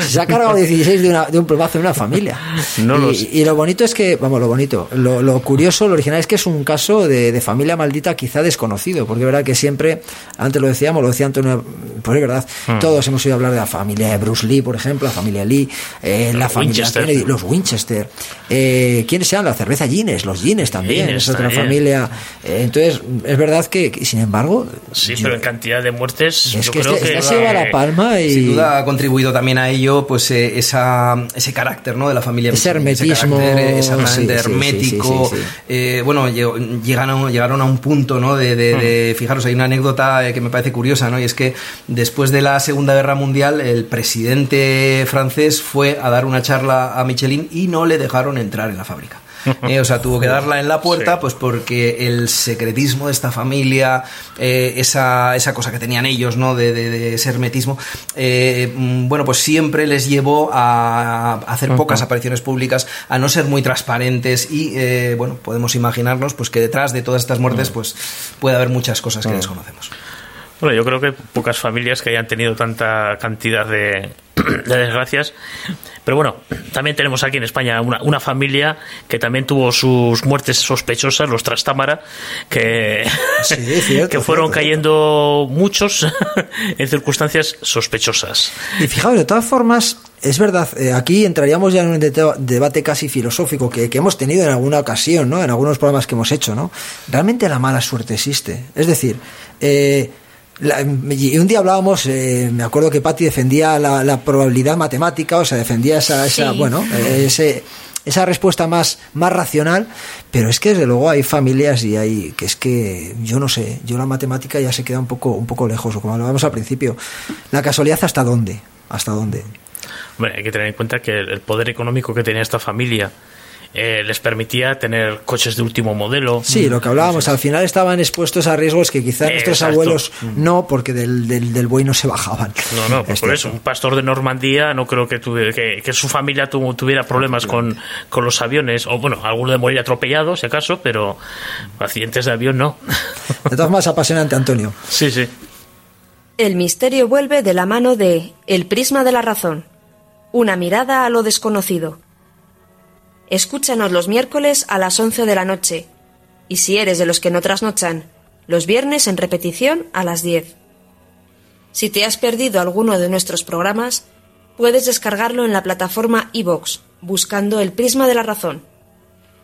Se ha cargado 16 de, una- de un plumazo en una familia. No y, lo sé. y lo bonito es que, vamos, lo bonito, lo, lo curioso, lo original es que es un caso de, de familia maldita quizá desconocido, porque es verdad que siempre, antes lo decíamos, lo decía Antonio, pues es verdad, Hmm. todos hemos oído hablar de la familia de Bruce Lee, por ejemplo, la familia Lee, eh, la familia Winchester. Kennedy, los Winchester. Eh, ¿Quiénes sean? La cerveza Guinness, los Guinness también, Guinness es otra también. familia. Eh, entonces, es verdad que, sin embargo, Sí, yo- pero en cantidad de muertes. es yo que creo este, que. este se lleva la palma y Sin duda ha contribuido también a ello pues eh, esa, ese carácter ¿no? de la familia Ese hermetismo, carácter, eh, sí, hermético sí, sí, sí. Eh, bueno llegaron, llegaron a un punto ¿no? de, de- de- fijaros hay una anécdota eh, que me parece curiosa ¿no? y es que después de la segunda guerra mundial el presidente francés fue a dar una charla a Michelin y no le dejaron entrar en la fábrica Eh, o sea, tuvo que darla en la puerta, Sí. pues porque el secretismo de esta familia, eh, esa, esa cosa que tenían ellos, ¿no? De, de- de ese hermetismo, eh, bueno, pues siempre les llevó a hacer pocas apariciones públicas, a no ser muy transparentes y, bueno, podemos imaginarnos, pues que detrás de todas estas muertes, pues puede haber muchas cosas que desconocemos. Bueno, yo creo que pocas familias que hayan tenido tanta cantidad de, de desgracias. Pero bueno, también tenemos aquí en España una, una familia que también tuvo sus muertes sospechosas, los Trastámara, que, Sí, cierto, que fueron cierto, cayendo muchos en circunstancias sospechosas. Y fijaos, de todas formas, es verdad, eh, aquí entraríamos ya en un debate casi filosófico que, que hemos tenido en alguna ocasión, ¿no? En algunos programas que hemos hecho, ¿no? Realmente la mala suerte existe. Es decir, eh, la- y un día hablábamos, eh, me acuerdo que Patti defendía la, la probabilidad matemática, o sea, defendía esa, esa Sí. bueno, eh, ese, esa respuesta más, más racional, pero es que desde luego hay familias y hay que es que yo no sé, yo la matemática ya se queda un poco, un poco lejos, o como hablábamos al principio, la casualidad hasta dónde, hasta dónde. Bueno, hay que tener en cuenta que el poder económico que tenía esta familia eh, les permitía tener coches de último modelo. Sí, lo que hablábamos, al final estaban expuestos a riesgos que quizás nuestros Exacto. abuelos no, porque del, del, del buey no se bajaban. No, no, pues Es por cierto. eso, un pastor de Normandía no creo que, tuve- que, que su familia tu- tuviera problemas con, con los aviones, o bueno, alguno de morir atropellado, si acaso, pero accidentes de avión no. De todas formas, apasionante, Antonio. sí, sí. El misterio vuelve de la mano de El prisma de la razón. Una mirada a lo desconocido. Escúchanos los miércoles a las 11 de la noche. Y si eres de los que no trasnochan, los viernes en repetición a las 10. Si te has perdido alguno de nuestros programas, puedes descargarlo en la plataforma iVoox, buscando El prisma de la razón.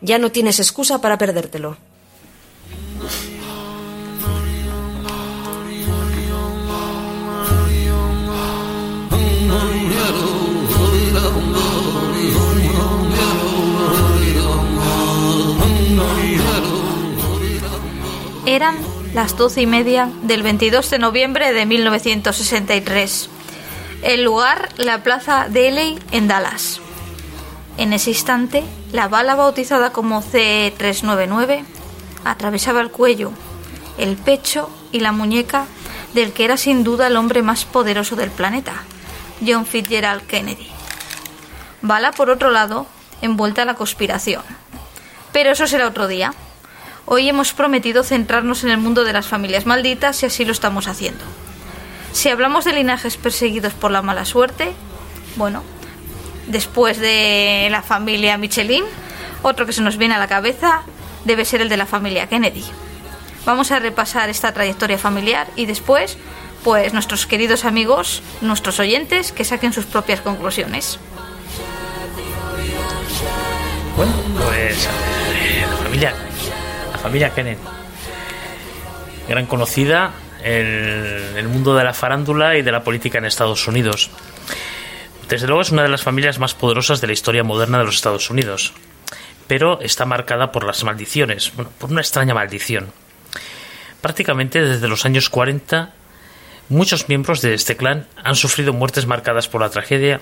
Ya no tienes excusa para perdértelo. Eran las doce y media del 22 de noviembre de 1963. El lugar, la plaza Daley en Dallas. En ese instante, la bala bautizada como C-399 atravesaba el cuello, el pecho y la muñeca del que era sin duda el hombre más poderoso del planeta, John Fitzgerald Kennedy. Bala, por otro lado, envuelta en la conspiración. Pero eso será otro día. Hoy hemos prometido centrarnos en el mundo de las familias malditas y así lo estamos haciendo. Si hablamos de linajes perseguidos por la mala suerte, bueno, después de la familia Michelin, otro que se nos viene a la cabeza debe ser el de la familia Kennedy. Vamos a repasar esta trayectoria familiar y después, pues nuestros queridos amigos, nuestros oyentes, que saquen sus propias conclusiones. Bueno, pues eh, la familia, familia Kennedy, gran conocida en el mundo de la farándula y de la política en Estados Unidos. Desde luego es una de las familias más poderosas de la historia moderna de los Estados Unidos, pero está marcada por las maldiciones, bueno, por una extraña maldición. Prácticamente desde los años 40, muchos miembros de este clan han sufrido muertes marcadas por la tragedia.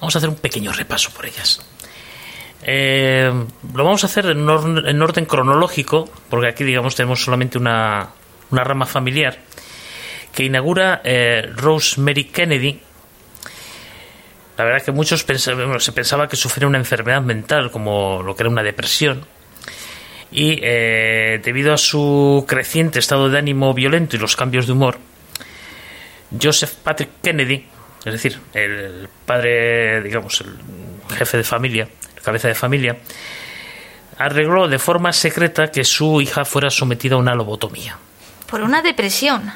Vamos a hacer un pequeño repaso por ellas. Eh, lo vamos a hacer en, or- en orden cronológico, porque aquí, digamos, tenemos solamente una, una rama familiar que inaugura eh, Rosemary Kennedy. La verdad que muchos pensa- bueno, se pensaba que sufría una enfermedad mental, como lo que era una depresión. Y eh, debido a su creciente estado de ánimo violento y los cambios de humor, Joseph Patrick Kennedy, es decir, el padre, digamos, el jefe de familia, cabeza de familia, arregló de forma secreta que su hija fuera sometida a una lobotomía. Por una depresión.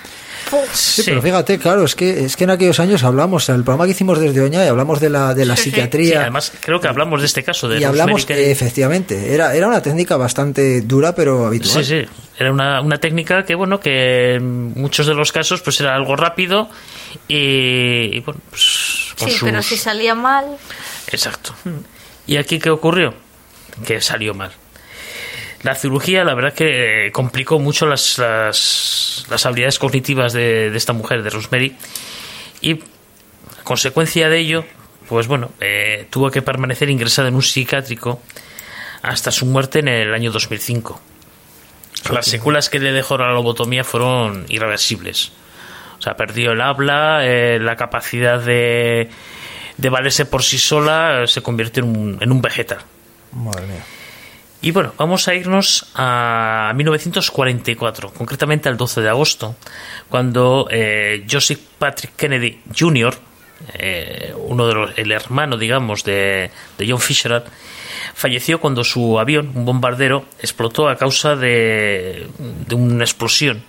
Sí, pero fíjate, claro, es que, es que en aquellos años hablamos, el programa que hicimos desde Oña, y hablamos de la, de la Sí, sí. Sí, psiquiatría. además, creo que hablamos de este caso de y hablamos, eh, efectivamente, era, era una técnica bastante dura, pero habitual. Sí, sí. Era una, una técnica que, bueno, que en muchos de los casos, pues era algo rápido y, y, bueno, pues. Sí, pero si salía mal, Exacto. ¿Y aquí qué ocurrió? Que salió mal. La cirugía, la verdad que eh, complicó mucho las, las, las habilidades cognitivas de, de esta mujer, de Rosemary, y a consecuencia de ello, pues bueno, eh, tuvo que permanecer ingresada en un psiquiátrico hasta su muerte en el año 2005. Las secuelas que le dejó la lobotomía fueron irreversibles. O sea, perdió el habla, eh, la capacidad de, de valerse por sí sola, se convirtió en un, en un vegetal. Madre mía. Y bueno, vamos a irnos a 1944, concretamente al 12 de agosto, cuando eh, Joseph Patrick Kennedy Jr., eh, uno de los, el hermano, digamos, de, de John Fitzgerald, falleció cuando su avión, un bombardero, explotó a causa de, de una explosión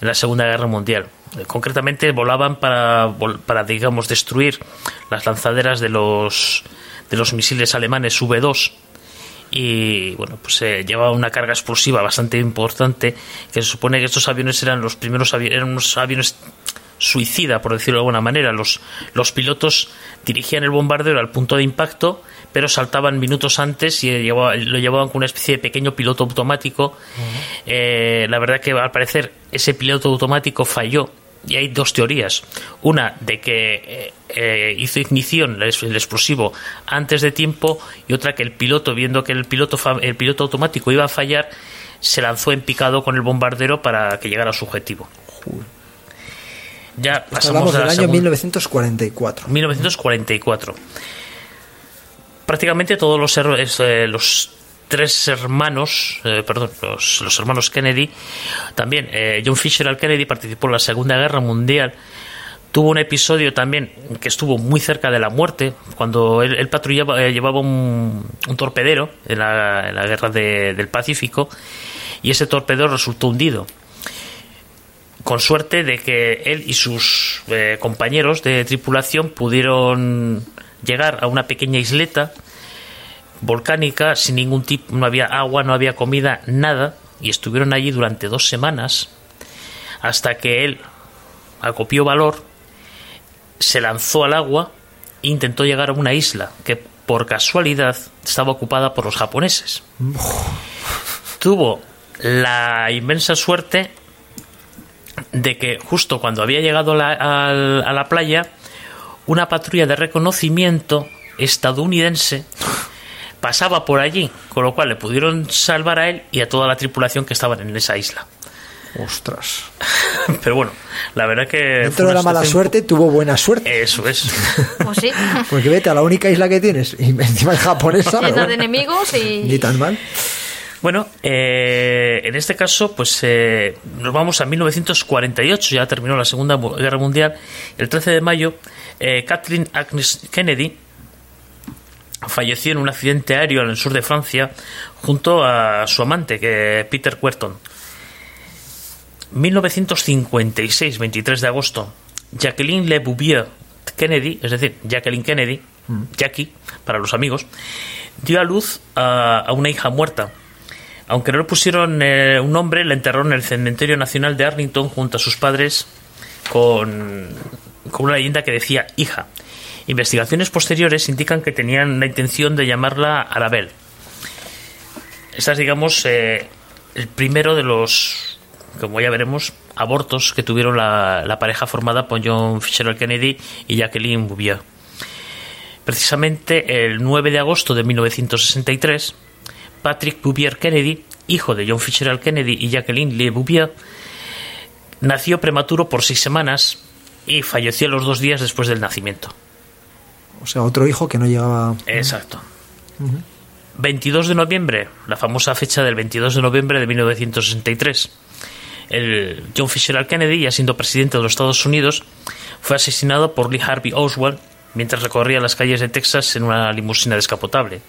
en la Segunda Guerra Mundial. Concretamente volaban para, para digamos, destruir las lanzaderas de los, de los misiles alemanes V2 y bueno pues eh, llevaba una carga explosiva bastante importante que se supone que estos aviones eran los primeros avi- eran unos aviones suicida por decirlo de alguna manera. Los los pilotos dirigían el bombardero al punto de impacto pero saltaban minutos antes y eh, llevaba- lo llevaban con una especie de pequeño piloto automático. Eh, la verdad que al parecer ese piloto automático falló y hay dos teorías. Una de que eh, eh, hizo ignición el, explosivo antes de tiempo y otra que el piloto, viendo que el piloto, el piloto automático iba a fallar, se lanzó en picado con el bombardero para que llegara a su objetivo. Ya pasamos del año segun- 1944. 1944. Prácticamente todos los, her- es, eh, los tres hermanos, eh, perdón, los, hermanos Kennedy, también eh, John Fisher al Kennedy participó en la Segunda Guerra Mundial. Tuvo un episodio también que estuvo muy cerca de la muerte, cuando él, patrullaba, eh, llevaba un, un torpedero en la, en la guerra de- del Pacífico y ese torpedero resultó hundido con suerte de que él y sus eh, compañeros de tripulación pudieron llegar a una pequeña isleta volcánica sin ningún tipo, no había agua, no había comida, nada, y estuvieron allí durante dos semanas hasta que él acopió valor, se lanzó al agua e intentó llegar a una isla que por casualidad estaba ocupada por los japoneses. Tuvo la inmensa suerte de que justo cuando había llegado la- al- a la playa, una patrulla de reconocimiento estadounidense pasaba por allí, con lo cual le pudieron salvar a él y a toda la tripulación que estaban en esa isla. Ostras. Pero bueno, la verdad que... Dentro de la mala suerte tuvo buena suerte. Eso es. Pues sí. Porque vete a la única isla que tienes y encima es japonesa. Llena bueno, de enemigos Ni y. tan mal. Bueno, eh, en este caso, pues eh, nos vamos a 1948, ya terminó la Segunda Guerra Mundial. El 13 de mayo, eh, Kathleen Agnes Kennedy falleció en un accidente aéreo en el sur de Francia junto a su amante, que Peter Querton. 1956, 23 de agosto, Jacqueline Le Bouvier Kennedy, es decir, Jacqueline Kennedy, Jackie, para los amigos, dio a luz a, a una hija muerta. Aunque no le pusieron eh, un nombre, la enterró en el Cementerio Nacional de Arlington junto a sus padres con, con una leyenda que decía hija. Investigaciones posteriores indican que tenían la intención de llamarla Arabel. Esta es, digamos, eh, el primero de los, como ya veremos, abortos que tuvieron la, pareja formada por John Fitzgerald Kennedy y Jacqueline Bouvier. Precisamente el 9 de agosto de 1963, Patrick Bouvier Kennedy, hijo de John Fitzgerald Kennedy y Jacqueline Lee Bouvier, nació prematuro por seis semanas y falleció los dos días después del nacimiento. O sea, otro hijo que no llegaba. Exacto. 22 de noviembre, la famosa fecha del 22 de noviembre de 1963. El John Fitzgerald Kennedy, ya siendo presidente de los Estados Unidos, fue asesinado por Lee Harvey Oswald mientras recorría las calles de Texas en una limusina descapotable.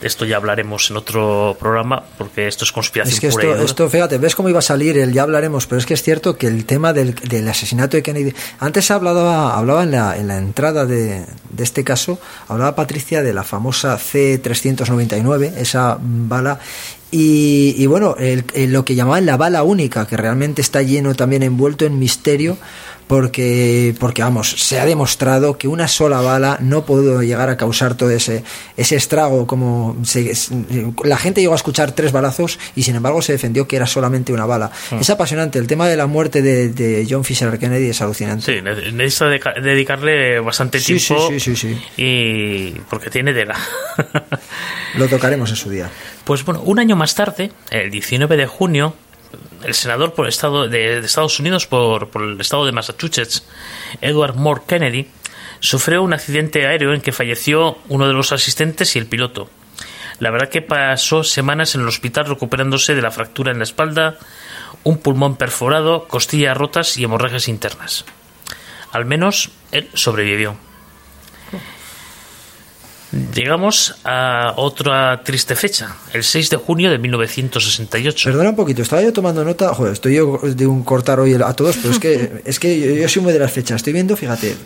De esto ya hablaremos en otro programa porque esto es conspiración Es que pura esto, esto, fíjate, ves cómo iba a salir el ya hablaremos, pero es que es cierto que el tema del, del asesinato de Kennedy. Antes hablaba, hablaba en la, en la entrada de, de este caso, hablaba Patricia de la famosa C-399, esa bala. Y, y bueno, el- el- lo que llamaban la bala única, que realmente está lleno también envuelto en misterio, porque, porque vamos, se ha demostrado que una sola bala no pudo llegar a causar todo ese, ese estrago, como se- la gente llegó a escuchar tres balazos y sin embargo se defendió que era solamente una bala. Es apasionante, el tema de la muerte de, de John Fisher Kennedy es alucinante. Sí, ne- necesita dedicarle bastante Sí, sí, tiempo sí, sí, sí. y porque tiene tela. Lo tocaremos en su día. Pues bueno, un año más tarde, el 19 de junio, el senador por el estado de, Estados Unidos por, por el estado de Massachusetts, Edward Moore Kennedy, sufrió un accidente aéreo en que falleció uno de los asistentes y el piloto. La verdad que pasó semanas en el hospital recuperándose de la fractura en la espalda, un pulmón perforado, costillas rotas y hemorragias internas. Al menos él sobrevivió. Llegamos a otra triste fecha, el 6 de junio de 1968. Perdona un poquito, estaba yo tomando nota, joder, estoy yo de un cortar hoy a todos, pero es que, es que yo, yo soy muy de las fechas. Estoy viendo, fíjate, eh,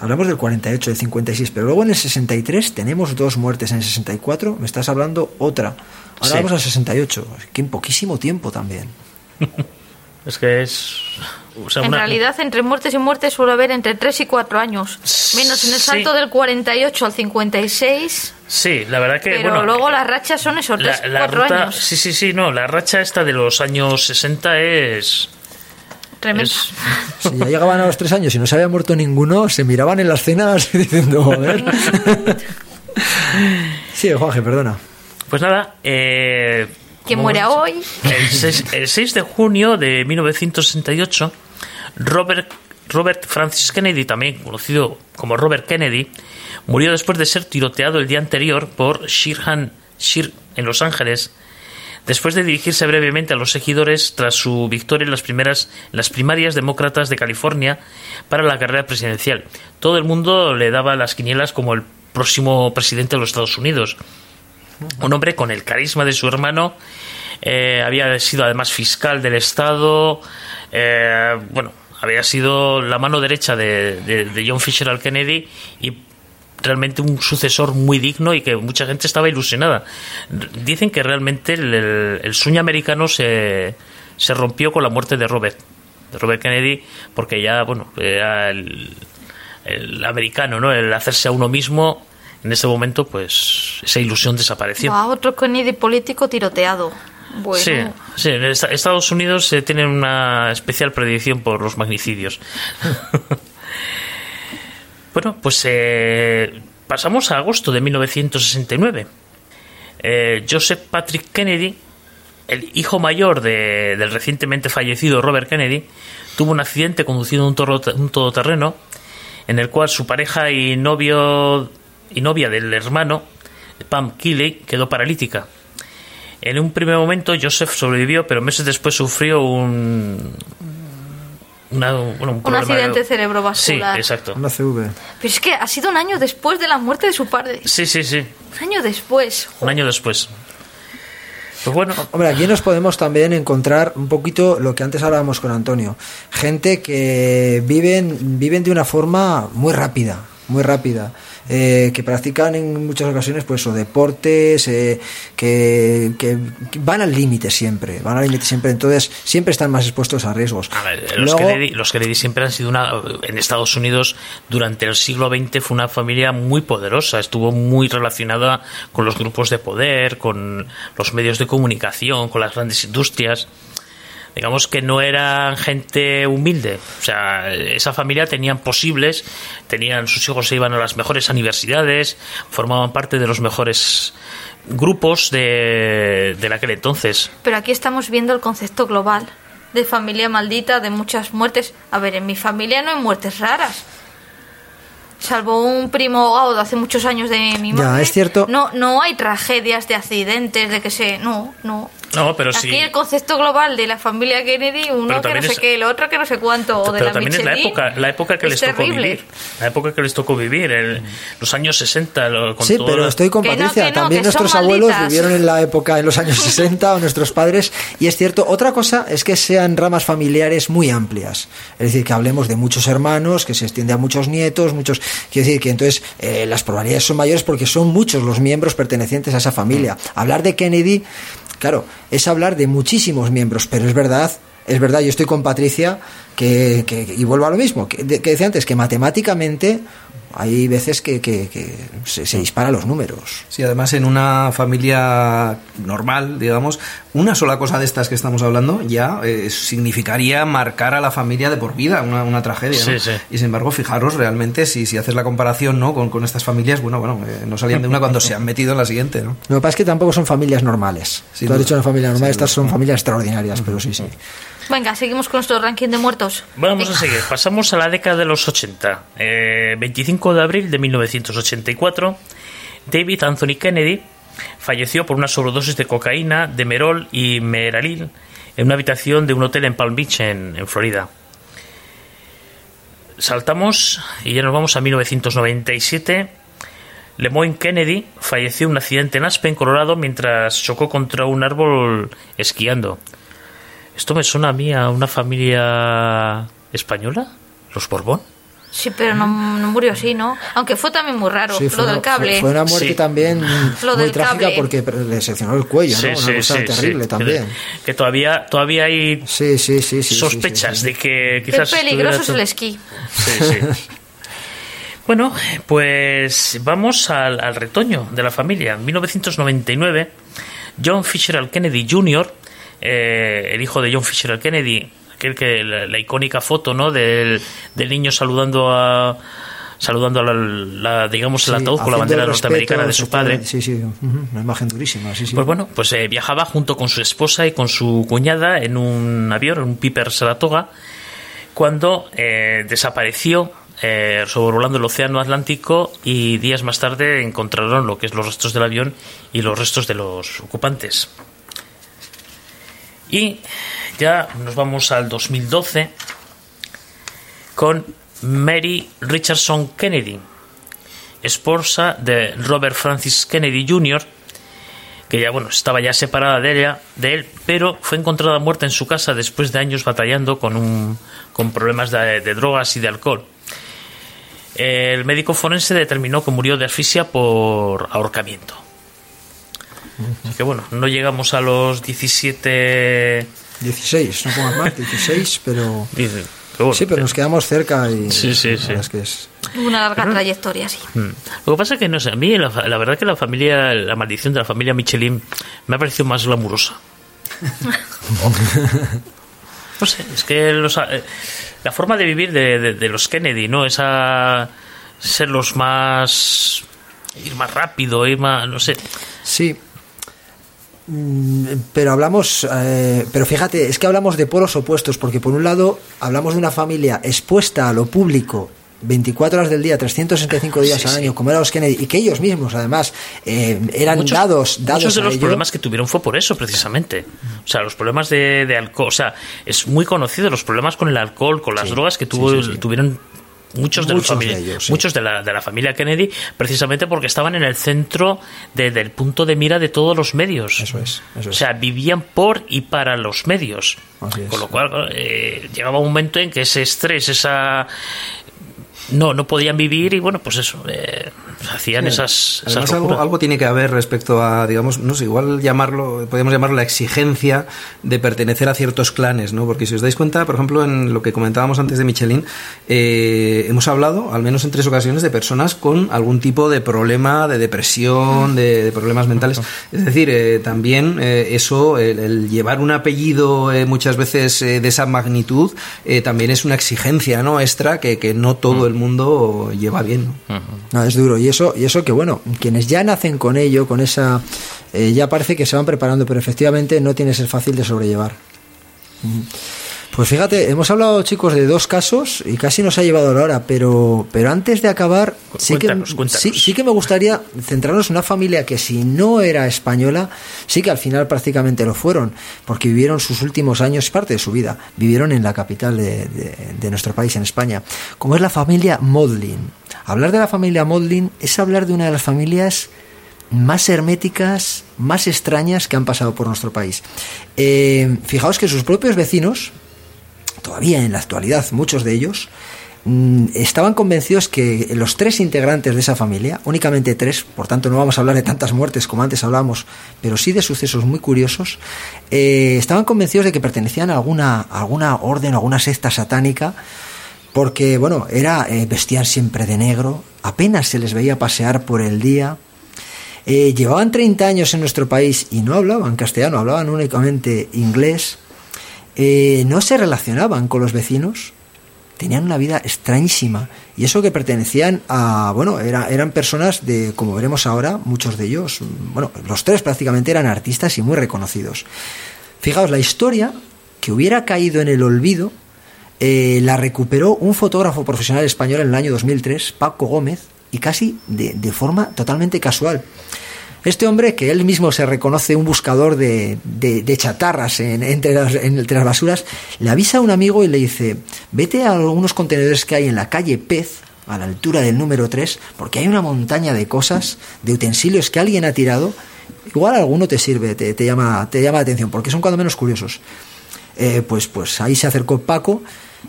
hablamos del 48, del 56, pero luego en el 63 tenemos dos muertes, en el 64 me estás hablando otra. Ahora Sí. vamos al 68, que en poquísimo tiempo también. Es que es... o sea, En una- realidad, entre muertes y muertes suele haber entre 3 y 4 años. Menos en el Sí. salto del 48 al 56. Sí, la verdad que... Pero bueno, luego las rachas son esos 3 la, la 4 ruta... años. Sí, sí, sí, no, la racha esta de los años 60 es... Tremendo. Es- Si ya llegaban a los tres años y no se había muerto ninguno, se miraban en las cenas diciendo, joder. Sí, Juanje, perdona. Pues nada, eh, ¿Quién como muere hemos- hoy? El 6, el 6 de junio de 1968, Robert, Robert Francis Kennedy, también conocido como Robert Kennedy, murió después de ser tiroteado el día anterior por Shirhan Shir en Los Ángeles, después de dirigirse brevemente a los seguidores tras su victoria en las primeras en las primarias demócratas de California para la carrera presidencial. Todo el mundo le daba las quinielas como el próximo presidente de los Estados Unidos un hombre con el carisma de su hermano, eh, había sido además fiscal del Estado, eh, bueno, había sido la mano derecha de, de- John Fisher al Kennedy y realmente un sucesor muy digno y que mucha gente estaba ilusionada. Dicen que realmente el, sueño americano se, se rompió con la muerte de Robert, de Robert Kennedy, porque ya, bueno, era el, el americano, ¿no? El hacerse a uno mismo, en ese momento, pues esa ilusión desapareció. Buah, otro Kennedy político tiroteado. Sí, en Esta- Estados Unidos eh, tienen una especial predicción por los magnicidios. bueno, pues eh, pasamos a agosto de 1969. Eh, Joseph Patrick Kennedy, el hijo mayor de- del recientemente fallecido Robert Kennedy, tuvo un accidente conduciendo un, un todoterreno en el cual su pareja y novio y novia del hermano, Pam Keeley, quedó paralítica. En un primer momento Joseph sobrevivió, pero meses después sufrió un una- bueno, un, un accidente de- cerebrovascular. Sí, exacto. Una CV. Pero es que ha sido un año después de la muerte de su padre. Sí, sí, sí. Un año después. Un año después. Pues bueno, Hombre, aquí nos podemos también encontrar un poquito lo que antes hablábamos con Antonio. Gente que viven, viven de una forma muy rápida, muy rápida. Eh, que practican en muchas ocasiones pues o deportes eh, que, van al límite siempre van al límite siempre entonces siempre están más expuestos a riesgos a ver, los, Luego- Kennedy, los Kennedy siempre han sido una. En Estados Unidos, durante el siglo XX, fue una familia muy poderosa. Estuvo muy relacionada con los grupos de poder, con los medios de comunicación, con las grandes industrias. Digamos que no eran gente humilde. O sea, esa familia tenían posibles, tenían sus hijos se iban a las mejores universidades, formaban parte de los mejores grupos de, de aquel entonces. Pero aquí estamos viendo el concepto global de familia maldita, de muchas muertes. A ver, en mi familia no hay muertes raras. Salvo un primo ahogado de hace muchos años de mi Ya, madre. es cierto. No, no hay tragedias de accidentes, de que se. No, no. No, pero Aquí sí. el concepto global de la familia Kennedy, uno Pero que no sé es- qué, el otro que no sé cuánto, o de pero la también es la Michelin, época, la época que es les tocó terrible. vivir. La época que les tocó vivir, el- los años 60. lo- con Sí, todo pero la- estoy con Que no, Patricia. que no, También nuestros abuelos malditas. vivieron en la época, en los años 60, o nuestros padres. Y es cierto, otra cosa es que sean ramas familiares muy amplias. Es decir, que hablemos de muchos hermanos, que se extiende a muchos nietos, muchos. Quiero decir que entonces eh, las probabilidades son mayores porque son muchos los miembros pertenecientes a esa familia. Hablar de Kennedy, claro, es hablar de muchísimos miembros, pero es verdad. Es verdad, yo estoy con Patricia, que, que- y vuelvo a lo mismo, que, que decía antes, que matemáticamente hay veces que, que- que se, se disparan los números. Sí, además en una familia normal, digamos, una sola cosa de estas que estamos hablando ya eh, significaría marcar a la familia de por vida, una, una tragedia. ¿no? Sí, sí. Y sin embargo, fijaros realmente, si, si haces la comparación ¿no? con, con estas familias, bueno, bueno, eh, no salían de una cuando se han metido en la siguiente. ¿no? Lo que pasa es que tampoco son familias normales. Sin Tú has duda. dicho una familia normal, Sin estas duda. son familias extraordinarias, pero sí, sí. Venga, seguimos con nuestro ranking de muertos. Vamos a seguir. Pasamos a la década de los 80. Eh, 25 de abril de 1984, David Anthony Kennedy falleció por una sobredosis de cocaína, de merol y meralil en una habitación de un hotel en Palm Beach, en, en Florida. Saltamos y ya nos vamos a 1997. Lemoyne Kennedy falleció en un accidente en Aspen, Colorado, mientras chocó contra un árbol esquiando. Esto me suena a mí a una familia española, los Borbón. Sí, pero no, no murió así, ¿no? Aunque fue también muy raro, Sí, lo fue, del una, cable. fue- fue una muerte Sí. también Lo muy del trágica cable. porque le seccionó el cuello, ¿no? una cosa terrible sí. también. Que, que todavía, todavía hay Sí, sí, sí. sí, sí, sospechas sí, sí. de que Qué quizás. peligroso es el esquí. Sí, sí. Bueno, pues vamos al, al retoño de la familia. En 1999, John Fisher Kennedy Jr., eh, el hijo de John Fisher Kennedy, aquel que la, icónica foto, ¿no? Del, del niño saludando a saludando a la, digamos el ataúd con la bandera norteamericana de su padre. Sí, sí, una imagen durísima. Sí, sí. Pues bueno, pues eh, viajaba junto con su esposa y con su cuñada en un avión, en un Piper Saratoga, cuando eh, desapareció eh, sobrevolando el Océano Atlántico y días más tarde encontraron lo que es los restos del avión y los restos de los ocupantes. Y ya nos vamos al 2012 con Mary Richardson Kennedy, esposa de Robert Francis Kennedy Jr., que ya bueno estaba ya separada de ella, de él, pero fue encontrada muerta en su casa después de años batallando con un, con problemas de, drogas y de alcohol. El médico forense determinó que murió de asfixia por ahorcamiento. Así que bueno, no llegamos a los 17 16, no pongas más, 16, pero sí, pero nos quedamos cerca y sí, sí, sí. Es que es... Una larga trayectoria, sí. Hmm. Lo que pasa es que, no sé, a mí la, verdad que la familia, la maldición de la familia Michelin me ha parecido más glamurosa. no sé, es que eh, la forma de vivir de, de, los Kennedy, ¿no? Esa ser los más ir más rápido, ir más, no sé. Sí, Mm, pero hablamos, eh, pero fíjate, es que hablamos de polos opuestos, porque por un lado hablamos de una familia expuesta a lo público 24 horas del día, 365 días al año, como era los Kennedy, y que ellos mismos, además, eh, eran dados, dados. Muchos de los problemas que tuvieron fue por eso, precisamente. O sea, los problemas de, alcohol. O sea, es muy conocido los problemas con el alcohol, con las drogas que tuvo, tuvieron muchos de, muchos de, la, de la familia Kennedy precisamente porque estaban en el centro del punto de mira de todos los medios. Eso es, o sea vivían por y para los medios. Con lo cual eh, llegaba un momento en que ese estrés esa no no podían vivir y bueno pues eso eh, hacían esas, algo, tiene que haber respecto a digamos no sé igual llamarlo podemos llamarlo la exigencia de pertenecer a ciertos clanes no porque si os dais cuenta por ejemplo en lo que comentábamos antes de Michelin eh, hemos hablado al menos en tres ocasiones de personas con algún tipo de problema de depresión de, problemas mentales. Es decir eh, también eso el, llevar un apellido muchas veces de esa magnitud también es una exigencia no extra que, que no todo mm. el mundo lleva bien. ¿no? es duro. Y eso, y eso que bueno, quienes ya nacen con ello, con esa, eh, ya parece que se van preparando, pero efectivamente no tiene que ser fácil de sobrellevar. Pues fíjate, hemos hablado, chicos, de dos casos y casi nos ha llevado la hora, pero, pero antes de acabar, sí, que, Sí, que me gustaría centrarnos en una familia que si no era española, sí que al final prácticamente lo fueron, porque vivieron sus últimos años, parte de su vida, vivieron en la capital de, de nuestro país, en España, como es la familia Modlin. Hablar de la familia Modlin es hablar de una de las familias más herméticas, más extrañas que han pasado por nuestro país. Eh, fijaos que sus propios vecinos, todavía en la actualidad muchos de ellos, mm, estaban convencidos que los tres integrantes de esa familia, únicamente tres, por tanto no vamos a hablar de tantas muertes como antes hablábamos, pero sí de sucesos muy curiosos, eh, estaban convencidos de que pertenecían a alguna, alguna orden, alguna secta satánica, porque, bueno, era, eh, vestían siempre de negro, apenas se les veía pasear por el día, eh, llevaban 30 años en nuestro país y no hablaban castellano, hablaban únicamente inglés, eh, no se relacionaban con los vecinos, tenían una vida extrañísima y eso que pertenecían a, bueno, eran personas de, como veremos ahora, muchos de ellos, bueno, los tres prácticamente eran artistas y muy reconocidos. Fijaos, la historia que hubiera caído en el olvido eh, la recuperó un fotógrafo profesional español en el año 2003, Paco Gómez, y casi de, de forma totalmente casual. Este hombre, que él mismo se reconoce un buscador de, de, chatarras en, entre, las, entre, las, basuras, le avisa a un amigo y le dice, vete a algunos contenedores que hay en la calle Pez, a la altura del número 3, porque hay una montaña de cosas, de utensilios que alguien ha tirado, igual alguno te sirve, te, llama, te llama la atención, porque son cuando menos curiosos. Eh, pues, pues ahí se acercó Paco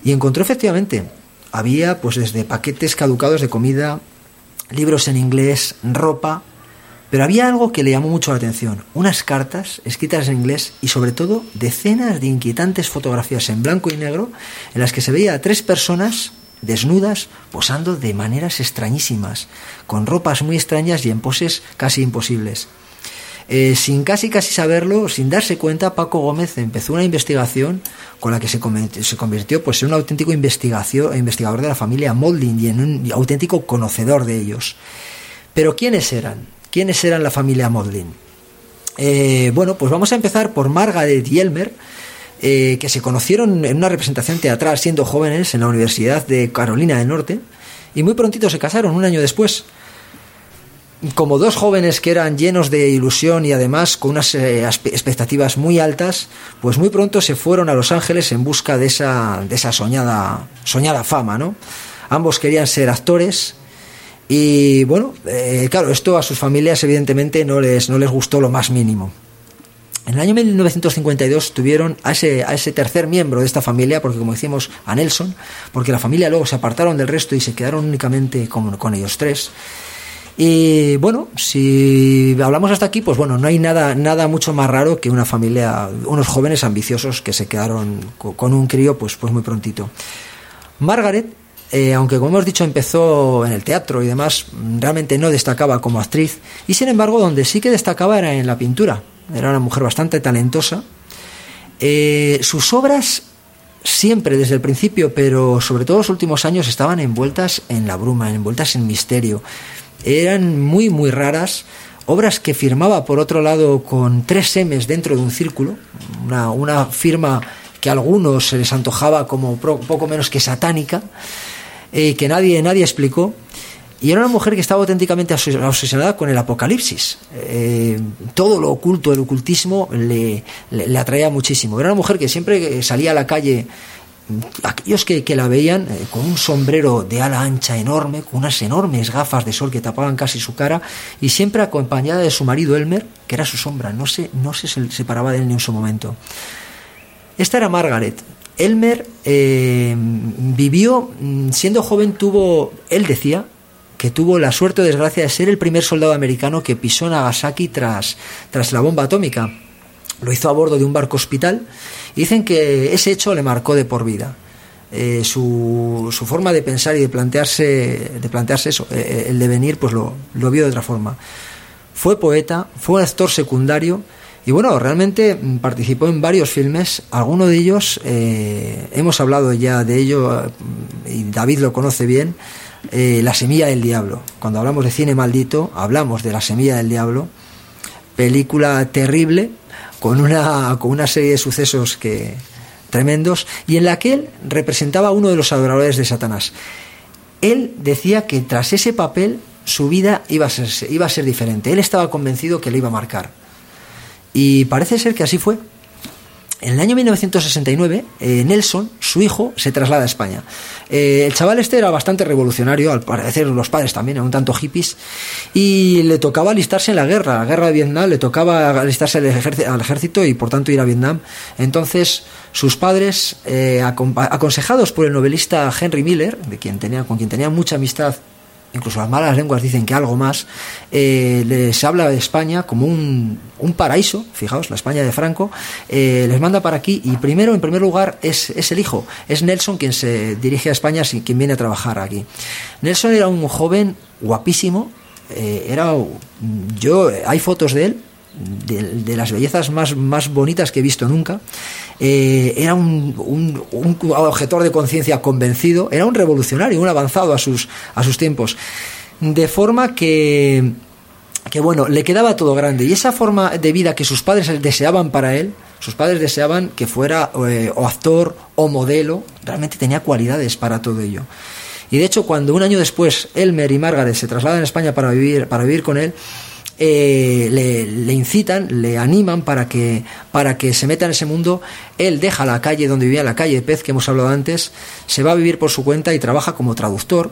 y encontró efectivamente, había pues desde paquetes caducados de comida, libros en inglés, ropa, pero había algo que le llamó mucho la atención, unas cartas escritas en inglés y sobre todo decenas de inquietantes fotografías en blanco y negro en las que se veía a tres personas desnudas posando de maneras extrañísimas, con ropas muy extrañas y en poses casi imposibles. Eh, sin casi casi saberlo, sin darse cuenta, Paco Gómez empezó una investigación con la que se convirtió, se convirtió pues, en un auténtico investigador de la familia Molding y en un auténtico conocedor de ellos. Pero ¿quiénes eran? ¿Quiénes eran la familia Molding? Eh, bueno, pues vamos a empezar por Margaret y Elmer, eh, que se conocieron en una representación teatral siendo jóvenes en la Universidad de Carolina del Norte y muy prontito se casaron, un año después. Como dos jóvenes que eran llenos de ilusión y además con unas eh, expectativas muy altas, pues muy pronto se fueron a Los Ángeles en busca de esa, de esa soñada, soñada fama, ¿no? Ambos querían ser actores y bueno, eh, claro, esto a sus familias evidentemente no les, no les gustó lo más mínimo. En el año 1952 tuvieron a ese, ese tercer miembro de esta familia, porque como decimos, a Nelson, porque la familia luego se apartaron del resto y se quedaron únicamente con, con ellos tres. Y bueno, si hablamos hasta aquí, pues bueno, no hay nada, nada mucho más raro que una familia, unos jóvenes ambiciosos que se quedaron con un crío pues, pues muy prontito. Margaret eh, aunque como hemos dicho empezó en el teatro y demás, realmente no destacaba como actriz y sin embargo donde sí que destacaba era en la pintura. Era una mujer bastante talentosa. Eh, sus obras siempre desde el principio, pero sobre todo los últimos años estaban envueltas en la bruma, envueltas en misterio. Eran muy muy raras. Obras que firmaba por otro lado con tres M's dentro de un círculo, una, una firma que a algunos se les antojaba como poco menos que satánica eh, que nadie, nadie explicó. Y era una mujer que estaba auténticamente obsesionada con el apocalipsis. Eh, todo lo oculto, el ocultismo, le, le, atraía muchísimo. Era una mujer que siempre salía a la calle, aquellos que, que la veían eh, con un sombrero de ala ancha enorme, con unas enormes gafas de sol que tapaban casi su cara, y siempre acompañada de su marido Elmer, que era su sombra, no se, no se separaba de él ni un su momento. Esta era Margaret, Elmer eh, vivió, mm, siendo joven, tuvo, él decía, que tuvo la suerte o desgracia de ser el primer soldado americano que pisó Nagasaki tras, tras la bomba atómica. Lo hizo a bordo de un barco hospital y dicen que ese hecho le marcó de por vida. Eh, su, su, forma de pensar y de plantearse, de plantearse eso, eh, el devenir, pues lo, lo vio de otra forma. Fue poeta, fue un actor secundario y bueno, realmente participó en varios filmes, algunos de ellos, eh, hemos hablado ya de ello, mm, y David lo conoce bien, eh, La Semilla del Diablo. Cuando hablamos de cine maldito, hablamos de La Semilla del Diablo, película terrible, con una, con una serie de sucesos que, tremendos, y en la que él representaba a uno de los adoradores de Satanás. Él decía que tras ese papel su vida iba a ser, iba a ser diferente. Él estaba convencido que le iba a marcar. Y parece ser que así fue. En el año 1969, eh, Nelson, su hijo, se traslada a España. Eh, el chaval este era bastante revolucionario, al parecer los padres también eran un tanto hippies, y le tocaba alistarse en la guerra, la guerra de Vietnam, le tocaba alistarse al, ejército y por tanto ir a Vietnam. Entonces, sus padres, eh, aconsejados por el novelista Henry Miller, de quien tenía, con quien tenía mucha amistad incluso las malas lenguas dicen que algo más, eh, les habla de España como un, un, paraíso, fijaos, la España de Franco, eh, les manda para aquí y primero, en primer lugar, es, es, el hijo, es Nelson quien se dirige a España, quien viene a trabajar aquí. Nelson era un joven guapísimo, eh, era, yo, hay fotos de él, de, las bellezas más, más bonitas que he visto nunca. Eh, era un, un, un, de conciencia convencido, era un revolucionario, un avanzado a sus, a sus tiempos. De forma que, que, bueno, le quedaba todo grande. Y esa forma de vida que sus padres deseaban para él, sus padres deseaban que fuera eh, o actor o modelo, realmente tenía cualidades para todo ello. Y de hecho, cuando un año después Elmer y Margaret se trasladan a España para vivir, para vivir con él, eh, le, incitan, le animan para que, para que se meta en ese mundo. Él deja la calle donde vivía, la calle de Pez que hemos hablado antes, se va a vivir por su cuenta y trabaja como traductor.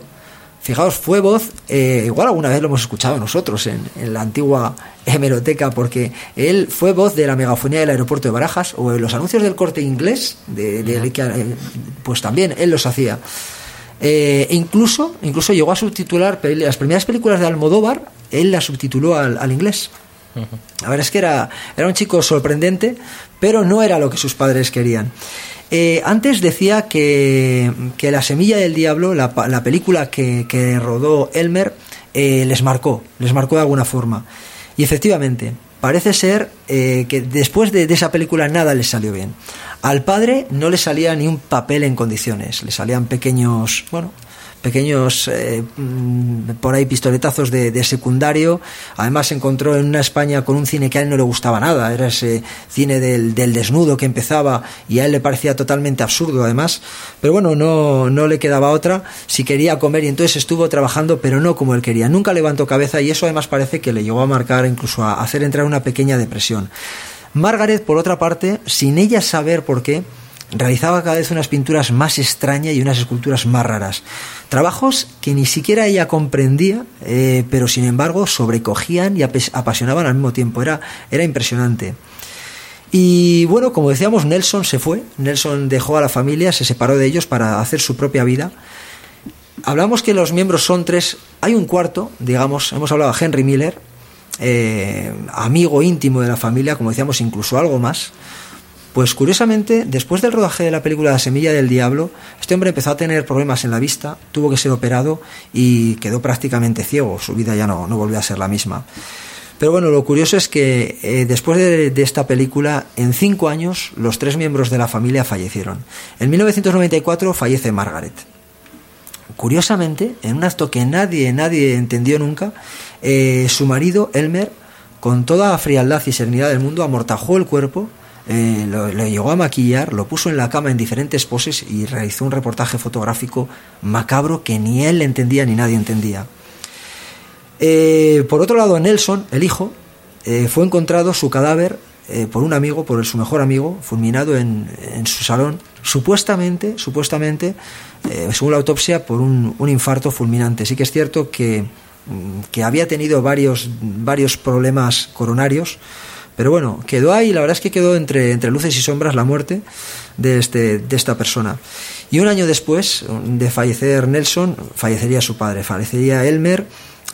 Fijaos, fue voz, eh, igual alguna vez lo hemos escuchado nosotros en, la antigua hemeroteca, porque él fue voz de la megafonía del aeropuerto de Barajas o en los anuncios del corte inglés, de, eh, pues también él los hacía. Eh, incluso, incluso llegó a subtitular las primeras películas de Almodóvar, él las subtituló al, inglés. La verdad es que era, era un chico sorprendente, pero no era lo que sus padres querían. Eh, antes decía que, que, La Semilla del Diablo, la, la película que, que, rodó Elmer, eh, les marcó, les marcó de alguna forma. Y efectivamente, parece ser eh, que después de, de esa película nada le salió bien. Al padre no le salía ni un papel en condiciones, le salían pequeños, bueno, pequeños eh, mm, por ahí pistoletazos de, secundario. Además se encontró en una España con un cine que a él no le gustaba nada, era ese cine del, del desnudo que empezaba y a él le parecía totalmente absurdo además. Pero bueno, no, no le quedaba otra si quería comer y entonces estuvo trabajando pero no como él quería. Nunca levantó cabeza y eso además parece que le llegó a marcar incluso a hacer entrar una pequeña depresión. Margaret, por otra parte, sin ella saber por qué, realizaba cada vez unas pinturas más extrañas y unas esculturas más raras. Trabajos que ni siquiera ella comprendía, eh, pero sin embargo sobrecogían y apasionaban al mismo tiempo. Era, era impresionante. Y bueno, como decíamos, Nelson se fue. Nelson dejó a la familia, se separó de ellos para hacer su propia vida. Hablamos que los miembros son tres. Hay un cuarto, digamos, hemos hablado de Henry Miller, eh, amigo íntimo de la familia, como decíamos, incluso algo más. Pues curiosamente, después del rodaje de la película La Semilla del Diablo, este hombre empezó a tener problemas en la vista, tuvo que ser operado y quedó prácticamente ciego. Su vida ya no, no volvió a ser la misma. Pero bueno, lo curioso es que eh, después de, de esta película, en cinco años, los tres miembros de la familia fallecieron. En 1994 fallece Margaret. Curiosamente, en un acto que nadie, nadie entendió nunca, eh, su marido, Elmer, con toda la frialdad y serenidad del mundo, amortajó el cuerpo, eh, lo, llegó a maquillar, lo puso en la cama en diferentes poses y realizó un reportaje fotográfico macabro que ni él entendía ni nadie entendía. Eh, por otro lado, Nelson, el hijo, eh, fue encontrado su cadáver por un amigo, por su mejor amigo, fulminado en, en su salón, supuestamente, supuestamente, eh, según la autopsia, por un, un infarto fulminante. Sí que es cierto que, mm, que había tenido varios, varios problemas coronarios, pero bueno, quedó ahí, la verdad es que quedó entre, entre luces y sombras la muerte de, este, de esta persona. Y un año después de fallecer Nelson, fallecería su padre, fallecería Elmer.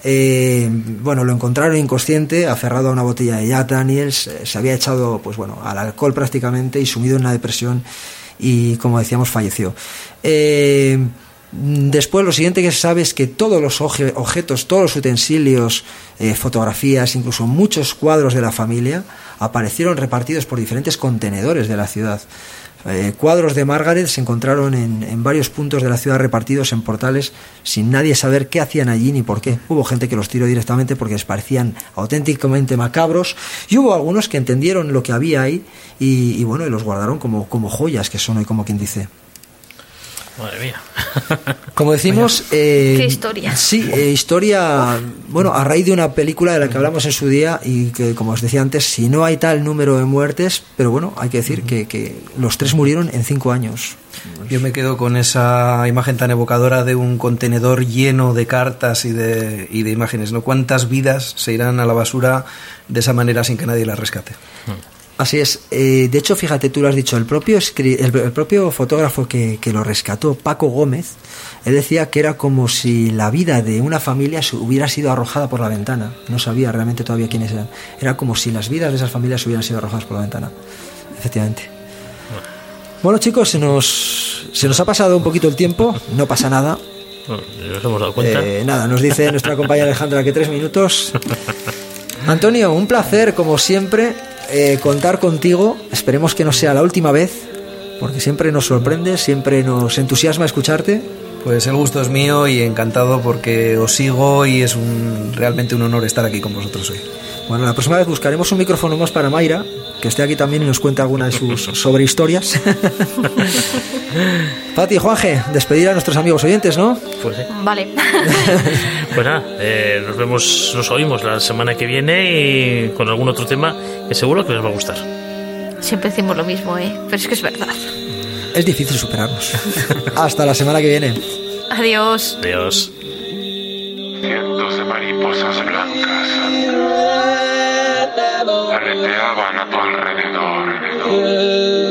Eh, bueno, lo encontraron inconsciente, aferrado a una botella de Jack Daniels, eh, se había echado, pues bueno, al alcohol prácticamente y sumido en una depresión y, como decíamos, falleció. Eh, Después lo siguiente que se sabe es que todos los objetos, todos los utensilios, eh, fotografías, incluso muchos cuadros de la familia aparecieron repartidos por diferentes contenedores de la ciudad. Eh, cuadros de Margaret se encontraron en, varios puntos de la ciudad repartidos en portales sin nadie saber qué hacían allí ni por qué. Hubo gente que los tiró directamente porque les parecían auténticamente macabros y hubo algunos que entendieron lo que había ahí y, y bueno, y los guardaron como, como joyas que son hoy, como quien dice. Madre mía. Como decimos, eh, Qué historia. Sí, eh, historia, bueno, a raíz de una película de la que hablamos en su día y que, como os decía antes, si no hay tal número de muertes, pero bueno, hay que decir que, que los tres murieron en cinco años. Yo me quedo con esa imagen tan evocadora de un contenedor lleno de cartas y de, y de imágenes. ¿no? ¿Cuántas vidas se irán a la basura de esa manera sin que nadie las rescate? Así es. Eh, de hecho, fíjate, tú lo has dicho, el propio, el, el propio fotógrafo que, que lo rescató, Paco Gómez, él decía que era como si la vida de una familia hubiera sido arrojada por la ventana. No sabía realmente todavía quiénes eran. Era como si las vidas de esas familias hubieran sido arrojadas por la ventana. Efectivamente. Bueno, chicos, se nos, se nos ha pasado un poquito el tiempo. No pasa nada. Bueno, nos hemos dado cuenta. Eh, nada, nos dice nuestra compañera Alejandra que tres minutos. Antonio, un placer, como siempre, eh, contar contigo. Esperemos que no sea la última vez, porque siempre nos sorprende, siempre nos entusiasma escucharte. Pues el gusto es mío y encantado porque os sigo y es realmente un honor estar aquí con vosotros hoy. Bueno, la próxima vez buscaremos un micrófono más para Mayra, que esté aquí también y nos cuente alguna de sus sobrehistorias. Pati, Juanje, despedir a nuestros amigos oyentes, ¿no? Pues sí. Vale. Pues nada, eh, nos vemos, nos oímos la semana que viene y con algún otro tema que seguro que les va a gustar. Siempre decimos lo mismo, ¿eh? Pero es que es verdad. Es difícil superarnos. Hasta la semana que viene. Adiós. Adiós. Cientos de mariposas blancas aleteaban a tu alrededor.